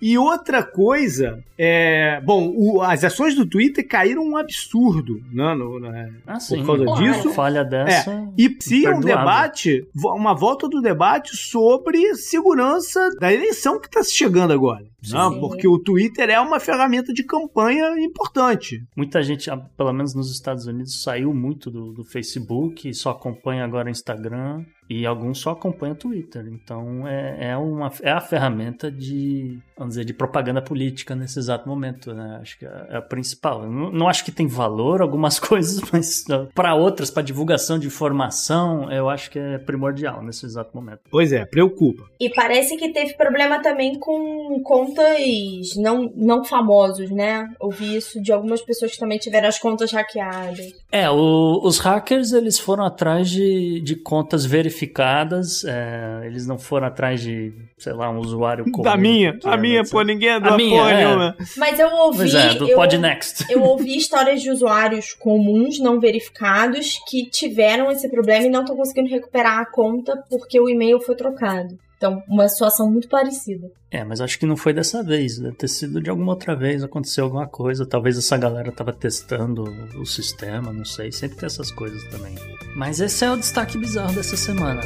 E outra coisa, é, bom, o, as ações do Twitter caíram um absurdo, né, no, né, ah, sim. por causa Pô, disso. Uma falha dessa. É, e se um debate, uma volta do debate sobre segurança da eleição que está chegando agora. Não, porque o Twitter é uma ferramenta de campanha importante. Muita gente, ah, pelo menos nos Estados Unidos, saiu muito do, do Facebook, só acompanha agora o Instagram e alguns só acompanham o Twitter. Então é, é, uma, é a ferramenta de, vamos dizer, de propaganda política nesse exato momento. Né? Acho que é, é a principal. não, não, acho que tem valor algumas [LAUGHS] coisas, mas para outras, para divulgação de informação, eu acho que é primordial nesse exato momento. Pois é, preocupa. E parece que teve problema também com, com contas não, não famosos, né? Ouvi isso de algumas pessoas que também tiveram as contas hackeadas. É, o, os hackers eles foram atrás de, de contas verificadas, é, eles não foram atrás de, sei lá, um usuário comum. Da minha, a minha, pô, ninguém é do a minha, é. Mas eu ouvi. Pois é, do eu, Podnext. [LAUGHS] Eu ouvi histórias de usuários comuns, não verificados, que tiveram esse problema e não estão conseguindo recuperar a conta porque o e-mail foi trocado. Então, uma situação muito parecida. É, mas acho que não foi dessa vez. Deve ter sido de alguma outra vez, aconteceu alguma coisa. Talvez essa galera tava testando o sistema, não sei. Sempre tem essas coisas também. Mas esse é o destaque bizarro dessa semana.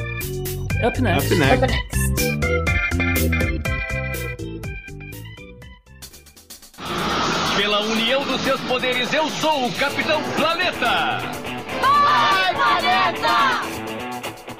Up next. Up next. Up next. Pela união dos seus poderes, eu sou o Capitão Planeta! Vai, Planeta!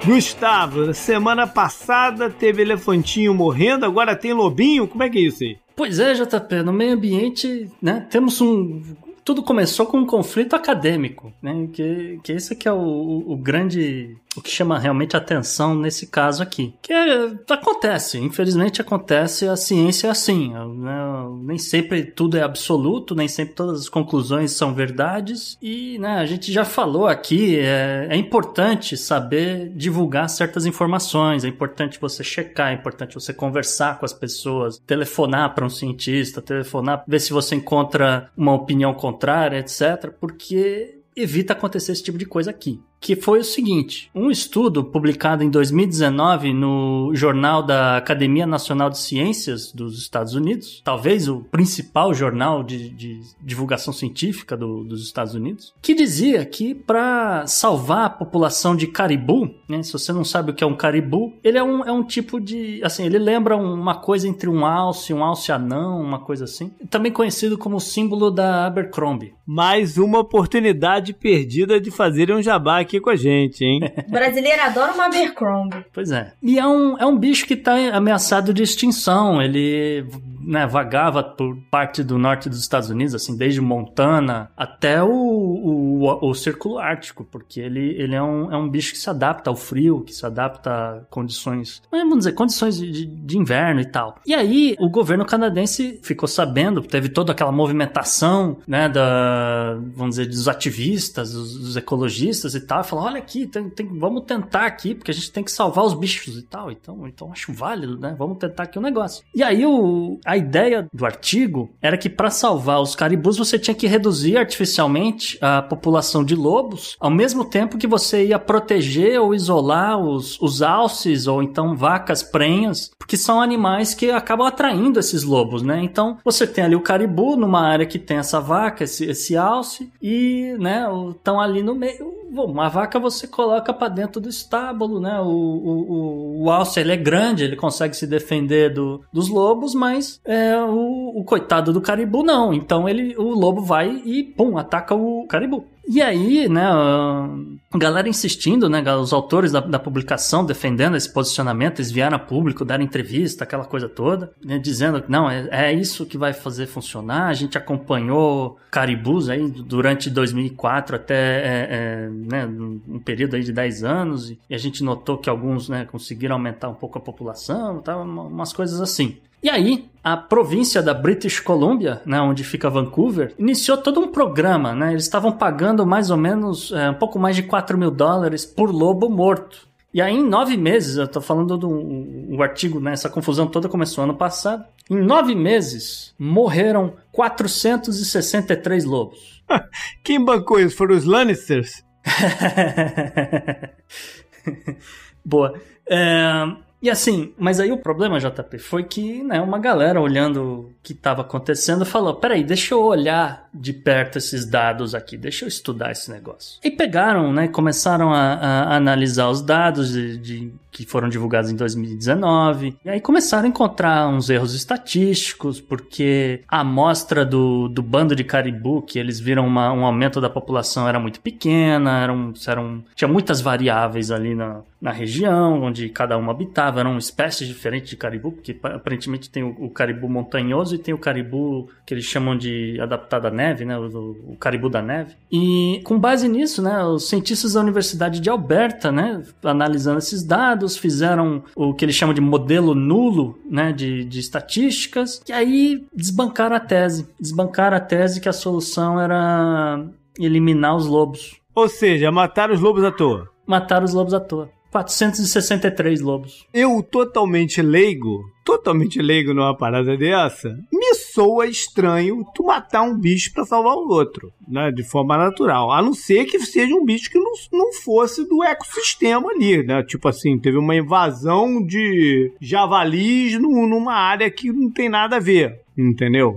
Gustavo, semana passada teve elefantinho morrendo, agora tem lobinho? Como é que é isso aí? Pois é, JP, no meio ambiente, né, temos um tudo começou com um conflito acadêmico, né? Que, que esse aqui é o, o grande o que chama realmente atenção nesse caso aqui. Que é, acontece, infelizmente acontece, a ciência é assim. Né? Nem sempre tudo é absoluto, nem sempre todas as conclusões são verdades. E né, a gente já falou aqui, é, é importante saber divulgar certas informações, é importante você checar, é importante você conversar com as pessoas, telefonar para um cientista, telefonar, ver se você encontra uma opinião contrária, etc. Porque evita acontecer esse tipo de coisa aqui que foi o seguinte: um estudo publicado em 2019 no Jornal da Academia Nacional de Ciências dos Estados Unidos, talvez o principal jornal de, de divulgação científica do, dos Estados Unidos, que dizia que para salvar a população de caribu, né, se você não sabe o que é um caribu, ele é um, é um tipo de. Assim, ele lembra uma coisa entre um alce, um alce anão, uma coisa assim. Também conhecido como símbolo da Abercrombie. Mais uma oportunidade perdida de fazer um jabá aqui aqui com a gente, hein? O [LAUGHS] brasileiro adora uma Abercrombie. Pois é. E é um, é um bicho que está ameaçado de extinção. Ele né, vagava por parte do norte dos Estados Unidos, assim, desde Montana até o, o, o Círculo Ártico, porque ele, ele é, um, é um bicho que se adapta ao frio, que se adapta a condições, vamos dizer, condições de, de inverno e tal. E aí, o governo canadense ficou sabendo, teve toda aquela movimentação, né, da, vamos dizer, dos ativistas, dos, dos ecologistas e tal, falou, olha aqui, tem, tem, vamos tentar aqui, porque a gente tem que salvar os bichos e tal, então, então acho válido, né, vamos tentar aqui o um negócio. E aí, o, a a ideia do artigo era que para salvar os caribus você tinha que reduzir artificialmente a população de lobos, ao mesmo tempo que você ia proteger ou isolar os, os alces ou então vacas prenhas, porque são animais que acabam atraindo esses lobos, né? Então você tem ali o caribu numa área que tem essa vaca, esse, esse alce, e né, estão ali no meio uma vaca você coloca para dentro do estábulo, né? O, o, o, alce ele é grande, ele consegue se defender do, dos lobos, mas é, o, o coitado do caribu não. Então ele, o lobo vai e pum, ataca o caribu. E aí, né, a galera insistindo, né, os autores da, da, publicação defendendo esse posicionamento, eles vieram a público, deram entrevista, aquela coisa toda, né, dizendo que não, é, é, isso que vai fazer funcionar. A gente acompanhou caribus aí durante 2004 até é, é, né, um período aí de 10 anos e a gente notou que alguns, né, conseguiram aumentar um pouco a população, tá, umas coisas assim. E aí, a província da British Columbia, né, onde fica Vancouver, iniciou todo um programa, né? Eles estavam pagando mais ou menos é, um pouco mais de 4 mil dólares por lobo morto. E aí, em nove meses, eu tô falando do um, um artigo, né? Essa confusão toda começou ano passado. Em nove meses, morreram 463 lobos. [LAUGHS] Quem bancou isso? Foram os Lannisters? [LAUGHS] Boa. É, e assim, mas aí o problema, JP, foi que né, uma galera olhando o que estava acontecendo falou: peraí, deixa eu olhar de perto esses dados aqui, deixa eu estudar esse negócio. E pegaram, né, começaram a, a analisar os dados de, de, que foram divulgados em 2019, e aí começaram a encontrar uns erros estatísticos, porque a amostra do, do bando de caribu, que eles viram uma, um aumento da população, era muito pequena, eram, eram, tinha muitas variáveis ali na, na região onde cada uma habitava, eram espécies diferentes de caribu, porque aparentemente tem o, o caribu montanhoso e tem o caribu que eles chamam de adaptado à neve, né, o, o, caribu da neve. E com base nisso, né, os cientistas da Universidade de Alberta, né, analisando esses dados, fizeram o que eles chamam de modelo nulo, né, de, de estatísticas, e aí desbancaram a tese, desbancaram a tese que a solução era eliminar os lobos. Ou seja, matar os lobos à toa. Matar os lobos à toa. 463 lobos. Eu, totalmente leigo, totalmente leigo numa parada dessa, me soa estranho tu matar um bicho para salvar o outro, né? De forma natural. A não ser que seja um bicho que não, não fosse do ecossistema ali, né? Tipo assim, teve uma invasão de javalis no, numa área que não tem nada a ver. Entendeu?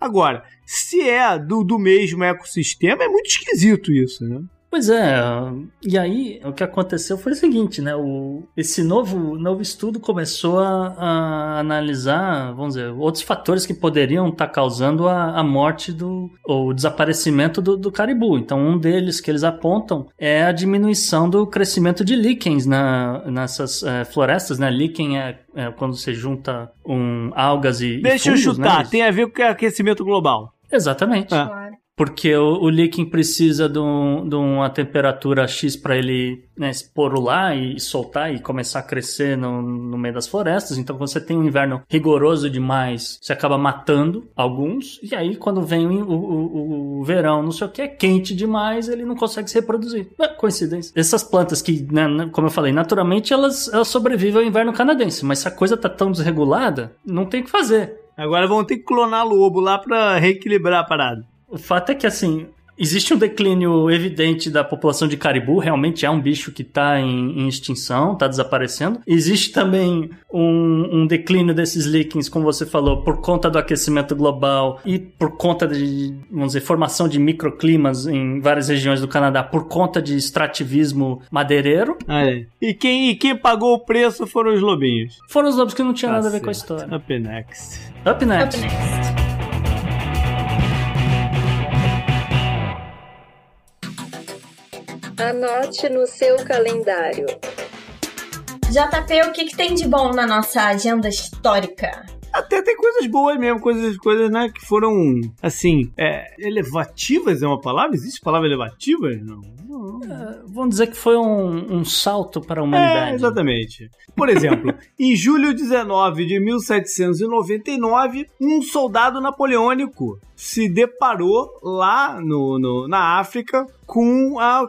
Agora, se é do, do mesmo ecossistema, é muito esquisito isso, né? Pois é, e aí o que aconteceu foi o seguinte, né? O, esse novo, novo estudo começou a, a analisar, vamos dizer, outros fatores que poderiam estar tá causando a, a morte do, ou o desaparecimento do, do, caribu. Então, um deles que eles apontam é a diminuição do crescimento de líquens na, nessas é, florestas, né? Líquen é, é, quando você junta um, algas e. Deixa e fungos, eu chutar, né? tem a ver com o aquecimento global. Exatamente. É. Porque o, o precisa de, um, de uma temperatura X para ele né, esporular e soltar e começar a crescer no, no meio das florestas. Então, quando você tem um inverno rigoroso demais, você acaba matando alguns. E aí, quando vem o, o, o verão, não sei o que, é quente demais, ele não consegue se reproduzir. É coincidência. Essas plantas que, né, como eu falei, naturalmente elas, elas sobrevivem ao inverno canadense. Mas se a coisa tá tão desregulada, não tem o que fazer. Agora vão ter que clonar lobo lá para reequilibrar a parada. O fato é que, assim, existe um declínio evidente da população de caribu, realmente é um bicho que está em, em, extinção, está desaparecendo. Existe também um, um, declínio desses líquens, como você falou, por conta do aquecimento global e por conta de, vamos dizer, formação de microclimas em várias regiões do Canadá, por conta de extrativismo madeireiro. Ah, é. e, quem, e quem pagou o preço foram os lobinhos. Foram os lobos que não tinham tá nada certo. a ver com a história. Up next. Up next. Up next. Anote no seu calendário. JP, o que, que tem de bom na nossa agenda histórica? Até tem coisas boas mesmo, coisas, coisas né, que foram, assim, é, elevativas é uma palavra? Existe palavra elevativa? Não. É, vamos dizer que foi um, um, salto para a humanidade. É, exatamente. Por exemplo, [LAUGHS] em julho 19 de 1799, um soldado napoleônico se deparou lá no, no na África com a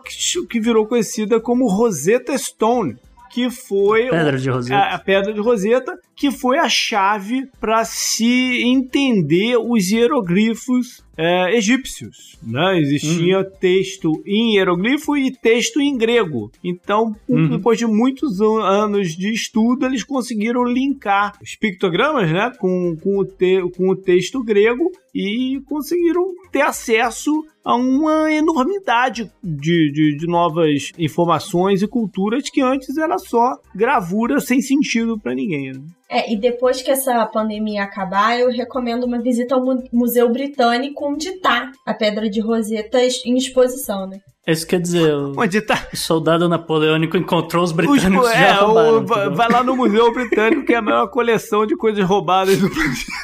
que virou conhecida como Rosetta Stone que foi pedra de Roseta. A, a, pedra de Roseta, que foi a chave para se entender os hieroglifos é, egípcios. Né? Existia uhum. texto em hieroglifo e texto em grego. Então, uhum. depois de muitos anos de estudo, eles conseguiram linkar os pictogramas né? com, com, o, te, com o texto grego e conseguiram ter acesso a uma enormidade de, de, de, novas informações e culturas que antes era só gravura sem sentido para ninguém. Né? É, e depois que essa pandemia acabar, eu recomendo uma visita ao Museu Britânico, onde tá a Pedra de Roseta em exposição, né? Isso quer dizer, o, Onde tá? o soldado napoleônico encontrou os britânicos os, é, já roubaram, o, Vai lá no Museu Britânico, que é a maior coleção de coisas roubadas do,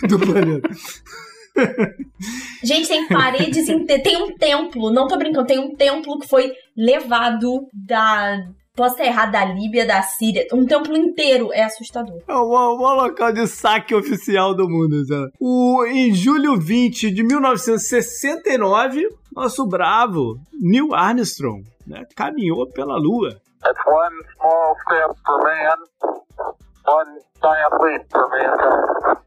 do planeta. Gente, tem paredes, tem um templo, não tô brincando, tem um templo que foi levado da posso errado, da Líbia, da Síria. Um templo inteiro é assustador. É o maior local de saque oficial do mundo, sabe? O, em julho 20 de 1969, nosso bravo Neil Armstrong né, caminhou pela Lua. That's one small step for man, one giant leap for mankind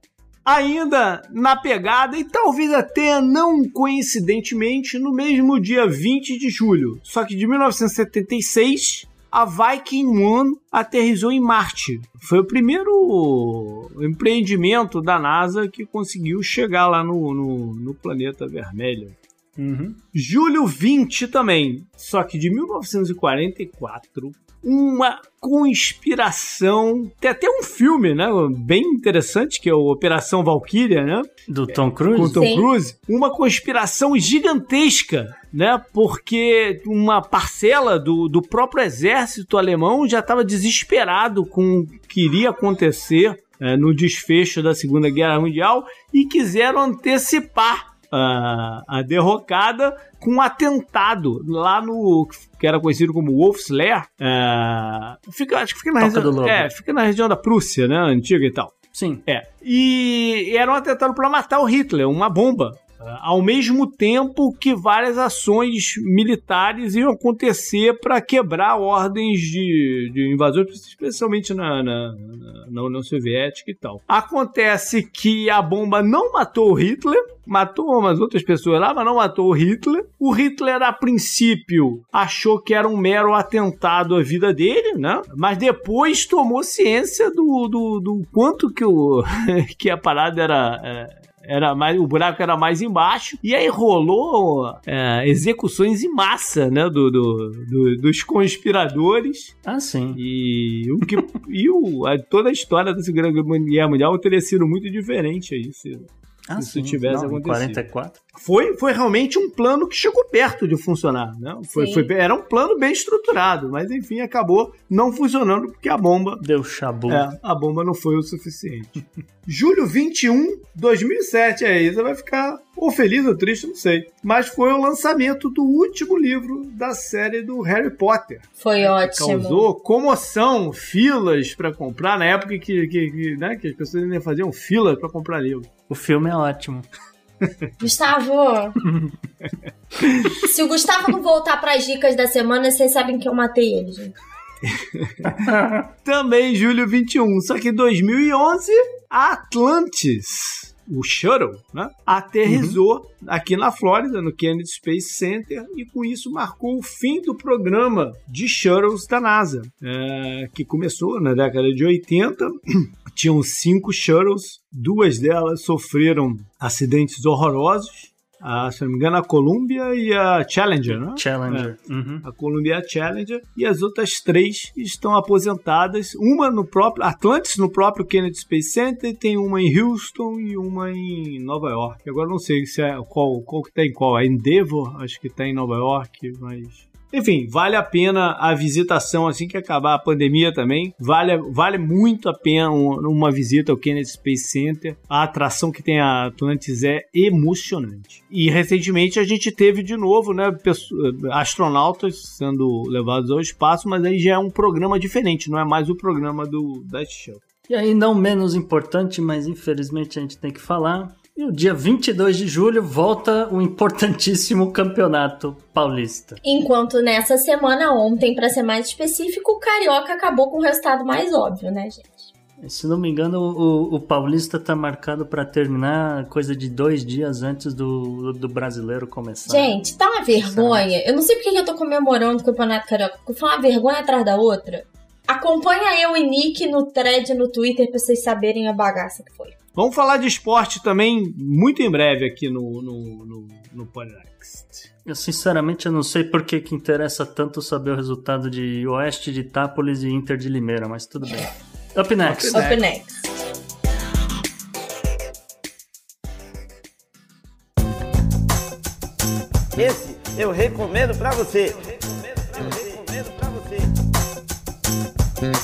ainda na pegada e talvez até não coincidentemente no mesmo dia 20 de julho, só que de 1976, a Viking One aterrizou em Marte. Foi o primeiro empreendimento da NASA que conseguiu chegar lá no, no, no planeta vermelho. Uhum. Julho 20 também, só que de 1944, uma conspiração. Tem até um filme, né? Bem interessante, que é o Operação Valkyria, né? Do Tom Cruise. Com Tom Sim. Cruise. Uma conspiração gigantesca, né? Porque uma parcela do, do próprio exército alemão já estava desesperado com o que iria acontecer é, no desfecho da Segunda Guerra Mundial e quiseram antecipar a, a derrocada com um atentado lá no que era conhecido como Wolf's Lair. É, fica, acho que fica na, região, é, fica na região da Prússia, né? Antiga e tal. Sim. É. E era um atentado para matar o Hitler, uma bomba ao mesmo tempo que várias ações militares iam acontecer para quebrar ordens de, de invasores, especialmente na, na, na, União Soviética e tal. Acontece que a bomba não matou o Hitler, matou umas outras pessoas lá, mas não matou o Hitler. O Hitler, a princípio, achou que era um mero atentado à vida dele, né? Mas depois tomou ciência do, do, do quanto que, o, [LAUGHS] que a parada era. É, era mais, o buraco era mais embaixo, e aí rolou é, execuções em massa, né, do, do, do, dos conspiradores. Ah, sim. E o que [LAUGHS] e o, a, toda a história da Segunda Guerra Mundial teria sido muito diferente aí, se, ah, se sim, tivesse não, acontecido. 44? Foi, foi realmente um plano que chegou perto de funcionar. Né? Foi, foi, era um plano bem estruturado, mas enfim, acabou não funcionando porque a bomba. Deu chabu. É, a bomba não foi o suficiente. [LAUGHS] Julho 21, 2007. Aí você vai ficar ou feliz ou triste, não sei. Mas foi o lançamento do último livro da série do Harry Potter. Foi ótimo. Causou comoção, filas para comprar, na época que, que, que, né, que as pessoas ainda faziam filas para comprar livro. O filme é ótimo. Gustavo! [LAUGHS] Se o Gustavo não voltar para as dicas da semana, vocês sabem que eu matei ele, gente. [LAUGHS] Também julho 21, só que 2011, Atlantis o Shuttle, né, aterrizou uhum. aqui na Flórida, no Kennedy Space Center, e com isso marcou o fim do programa de shuttles da NASA, é, que começou na década de 80. Tinham cinco shuttles, duas delas sofreram acidentes horrorosos a, se não me engano, a Columbia e a Challenger, né? Challenger. É. Uhum. A Columbia e a Challenger. E as outras três estão aposentadas. Uma no próprio Atlantis, no próprio Kennedy Space Center, tem uma em Houston e uma em Nova York. Agora não sei se é qual, qual que tá em qual. A Endeavor, acho que tá em Nova York, mas enfim, vale a pena a visitação assim que acabar a pandemia também. Vale, vale muito a pena uma visita ao Kennedy Space Center. A atração que tem a Atlantis é emocionante. E recentemente a gente teve de novo, né, astronautas sendo levados ao espaço, mas aí já é um programa diferente, não é mais o programa do Dash Shuttle. E aí, não menos importante, mas infelizmente a gente tem que falar, e o dia 22 de julho volta o importantíssimo Campeonato Paulista. Enquanto nessa semana, ontem, para ser mais específico, o Carioca acabou com o resultado mais óbvio, né, gente? Se não me engano, o, o Paulista tá marcado para terminar coisa de dois dias antes do, do brasileiro começar. Gente, tá uma vergonha. Eu não sei porque eu tô comemorando o Campeonato Carioca, porque foi uma vergonha atrás da outra. Acompanha eu e Nick no thread no Twitter pra vocês saberem a bagaça que foi. Vamos falar de esporte também muito em breve aqui no, no, no, no Podcast. Eu sinceramente eu não sei por que, que interessa tanto saber o resultado de Oeste de Itápolis e Inter de Limeira, mas tudo bem. Up next. Up next. Esse eu recomendo para você.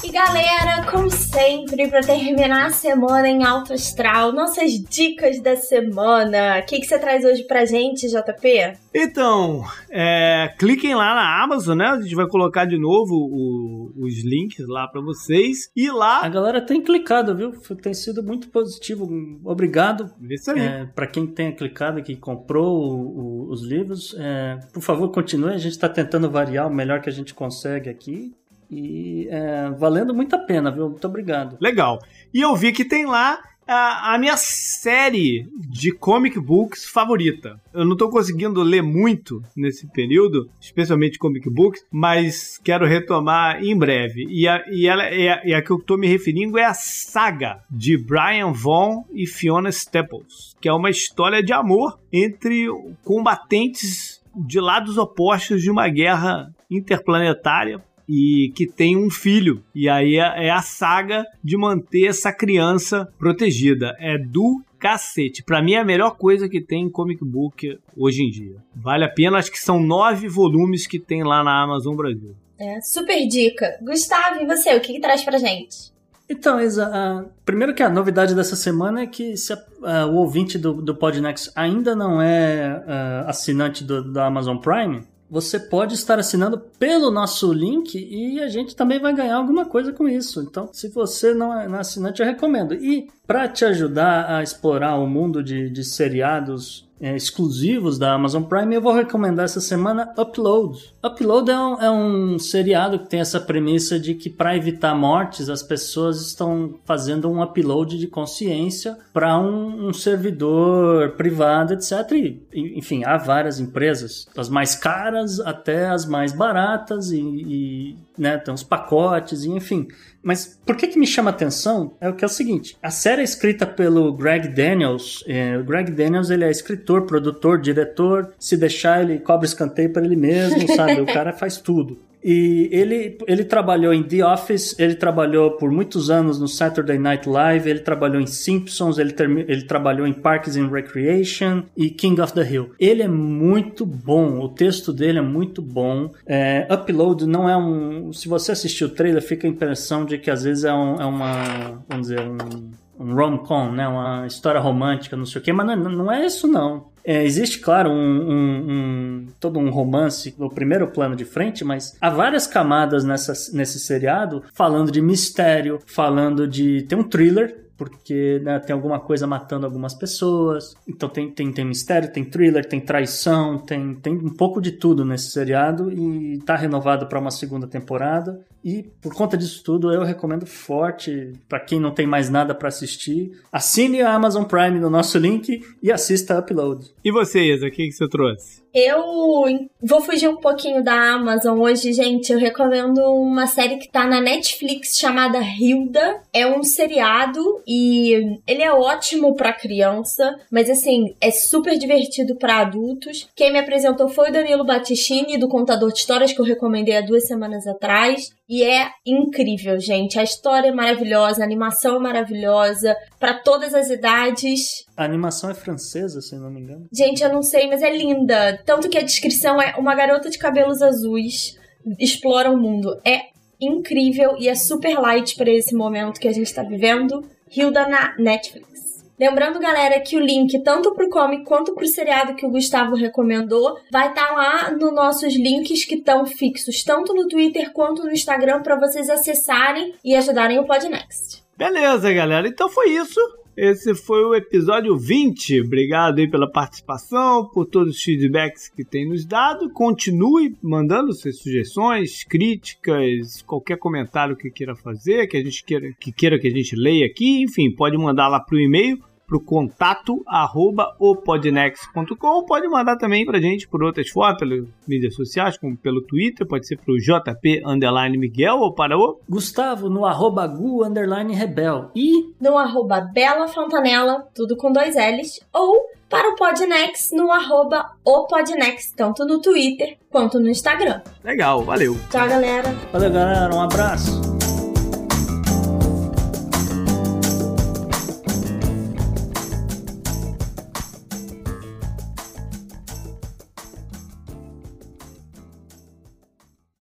E galera, como sempre, para terminar a semana em alto astral, nossas dicas da semana. O que, que você traz hoje pra gente, JP? Então, é, cliquem lá na Amazon, né? A gente vai colocar de novo o, os links lá para vocês. E lá. A galera tem clicado, viu? Tem sido muito positivo. Obrigado. Isso aí. É, para quem tenha clicado, que comprou o, o, os livros, é, por favor, continue. A gente está tentando variar o melhor que a gente consegue aqui. E é, valendo muito a pena, viu? Muito obrigado. Legal. E eu vi que tem lá a, a, minha série de comic books favorita. Eu não tô conseguindo ler muito nesse período, especialmente comic books, mas quero retomar em breve. E a, e ela, e a, e a que eu tô me referindo é a saga de Brian Vaughan e Fiona Staples, que é uma história de amor entre combatentes de lados opostos de uma guerra interplanetária e que tem um filho. E aí é, é a saga de manter essa criança protegida. É do cacete. Pra mim é a melhor coisa que tem em comic book hoje em dia. Vale a pena, acho que são nove volumes que tem lá na Amazon Brasil. É, super dica. Gustavo, e você? O que, que traz pra gente? Então, Isa, uh, primeiro que a novidade dessa semana é que se a, uh, o ouvinte do, do Podnext ainda não é uh, assinante do, da Amazon Prime, você pode estar assinando pelo nosso link e a gente também vai ganhar alguma coisa com isso. Então, se você não é, é assinante, eu recomendo. E para te ajudar a explorar o mundo de, de seriados é, exclusivos da Amazon Prime, eu vou recomendar essa semana Upload. Upload é um, é um seriado que tem essa premissa de que para evitar mortes as pessoas estão fazendo um upload de consciência para um, um, servidor privado, etc. E, enfim, há várias empresas, das mais caras até as mais baratas e, e né, tem uns pacotes, e, enfim. Mas por que que me chama atenção é o que é o seguinte, a série é escrita pelo Greg Daniels, é, o Greg Daniels ele é escritor, produtor, diretor, se deixar ele cobra escanteio para ele mesmo, sabe, o cara faz tudo. E ele, ele trabalhou em The Office, ele trabalhou por muitos anos no Saturday Night Live, ele trabalhou em Simpsons, ele, term, ele trabalhou em Parks and Recreation e King of the Hill. Ele é muito bom, o texto dele é muito bom. É, Upload não é um. Se você assistir o trailer, fica a impressão de que às vezes é, um, é uma. Vamos dizer, um um rom-com, né? Uma história romântica, não sei o quê, mas não, não é isso não. É, existe, claro, um, um, um, todo um romance no primeiro plano de frente, mas há várias camadas nessa, nesse seriado falando de mistério, falando de. tem um thriller porque né, tem alguma coisa matando algumas pessoas. Então tem, tem, tem mistério, tem thriller, tem traição, tem, tem um pouco de tudo nesse seriado e tá renovado para uma segunda temporada. E por conta disso tudo, eu recomendo forte para quem não tem mais nada para assistir, assine a Amazon Prime no nosso link e assista Upload. E você, Isa, o que, que você trouxe? Eu vou fugir um pouquinho da Amazon hoje, gente. Eu recomendo uma série que tá na Netflix chamada Hilda. É um seriado e ele é ótimo para criança, mas assim, é super divertido para adultos. Quem me apresentou foi o Danilo Battistini, do Contador de Histórias, que eu recomendei há duas semanas atrás. E é incrível, gente. A história é maravilhosa, a animação é maravilhosa, para todas as idades. A animação é francesa, se não me engano. Gente, eu não sei, mas é linda. Tanto que a descrição é uma garota de cabelos azuis explora o mundo. É incrível e é super light para esse momento que a gente tá vivendo. Hilda na Netflix. Lembrando, galera, que o link tanto pro comic quanto pro seriado que o Gustavo recomendou vai estar tá lá nos nossos links que estão fixos, tanto no Twitter quanto no Instagram, para vocês acessarem e ajudarem o Podnext. Beleza, galera. Então foi isso. Esse foi o episódio 20. Obrigado aí pela participação, por todos os feedbacks que tem nos dado. Continue mandando suas sugestões, críticas, qualquer comentário que queira fazer, que a gente queira que, queira que a gente leia aqui. Enfim, pode mandar lá pro e-mail para o contato arroba opodnext.com. Pode mandar também para gente por outras formas, pelas mídias sociais, como pelo Twitter, pode ser para o JP underline Miguel ou para o Gustavo no arroba Gu underline Rebel e no arroba Bela Fontanella, tudo com dois L's, ou para o Podnext no arroba o Podnext, tanto no Twitter quanto no Instagram. Legal, valeu. Tchau, galera. Valeu, galera. Um abraço.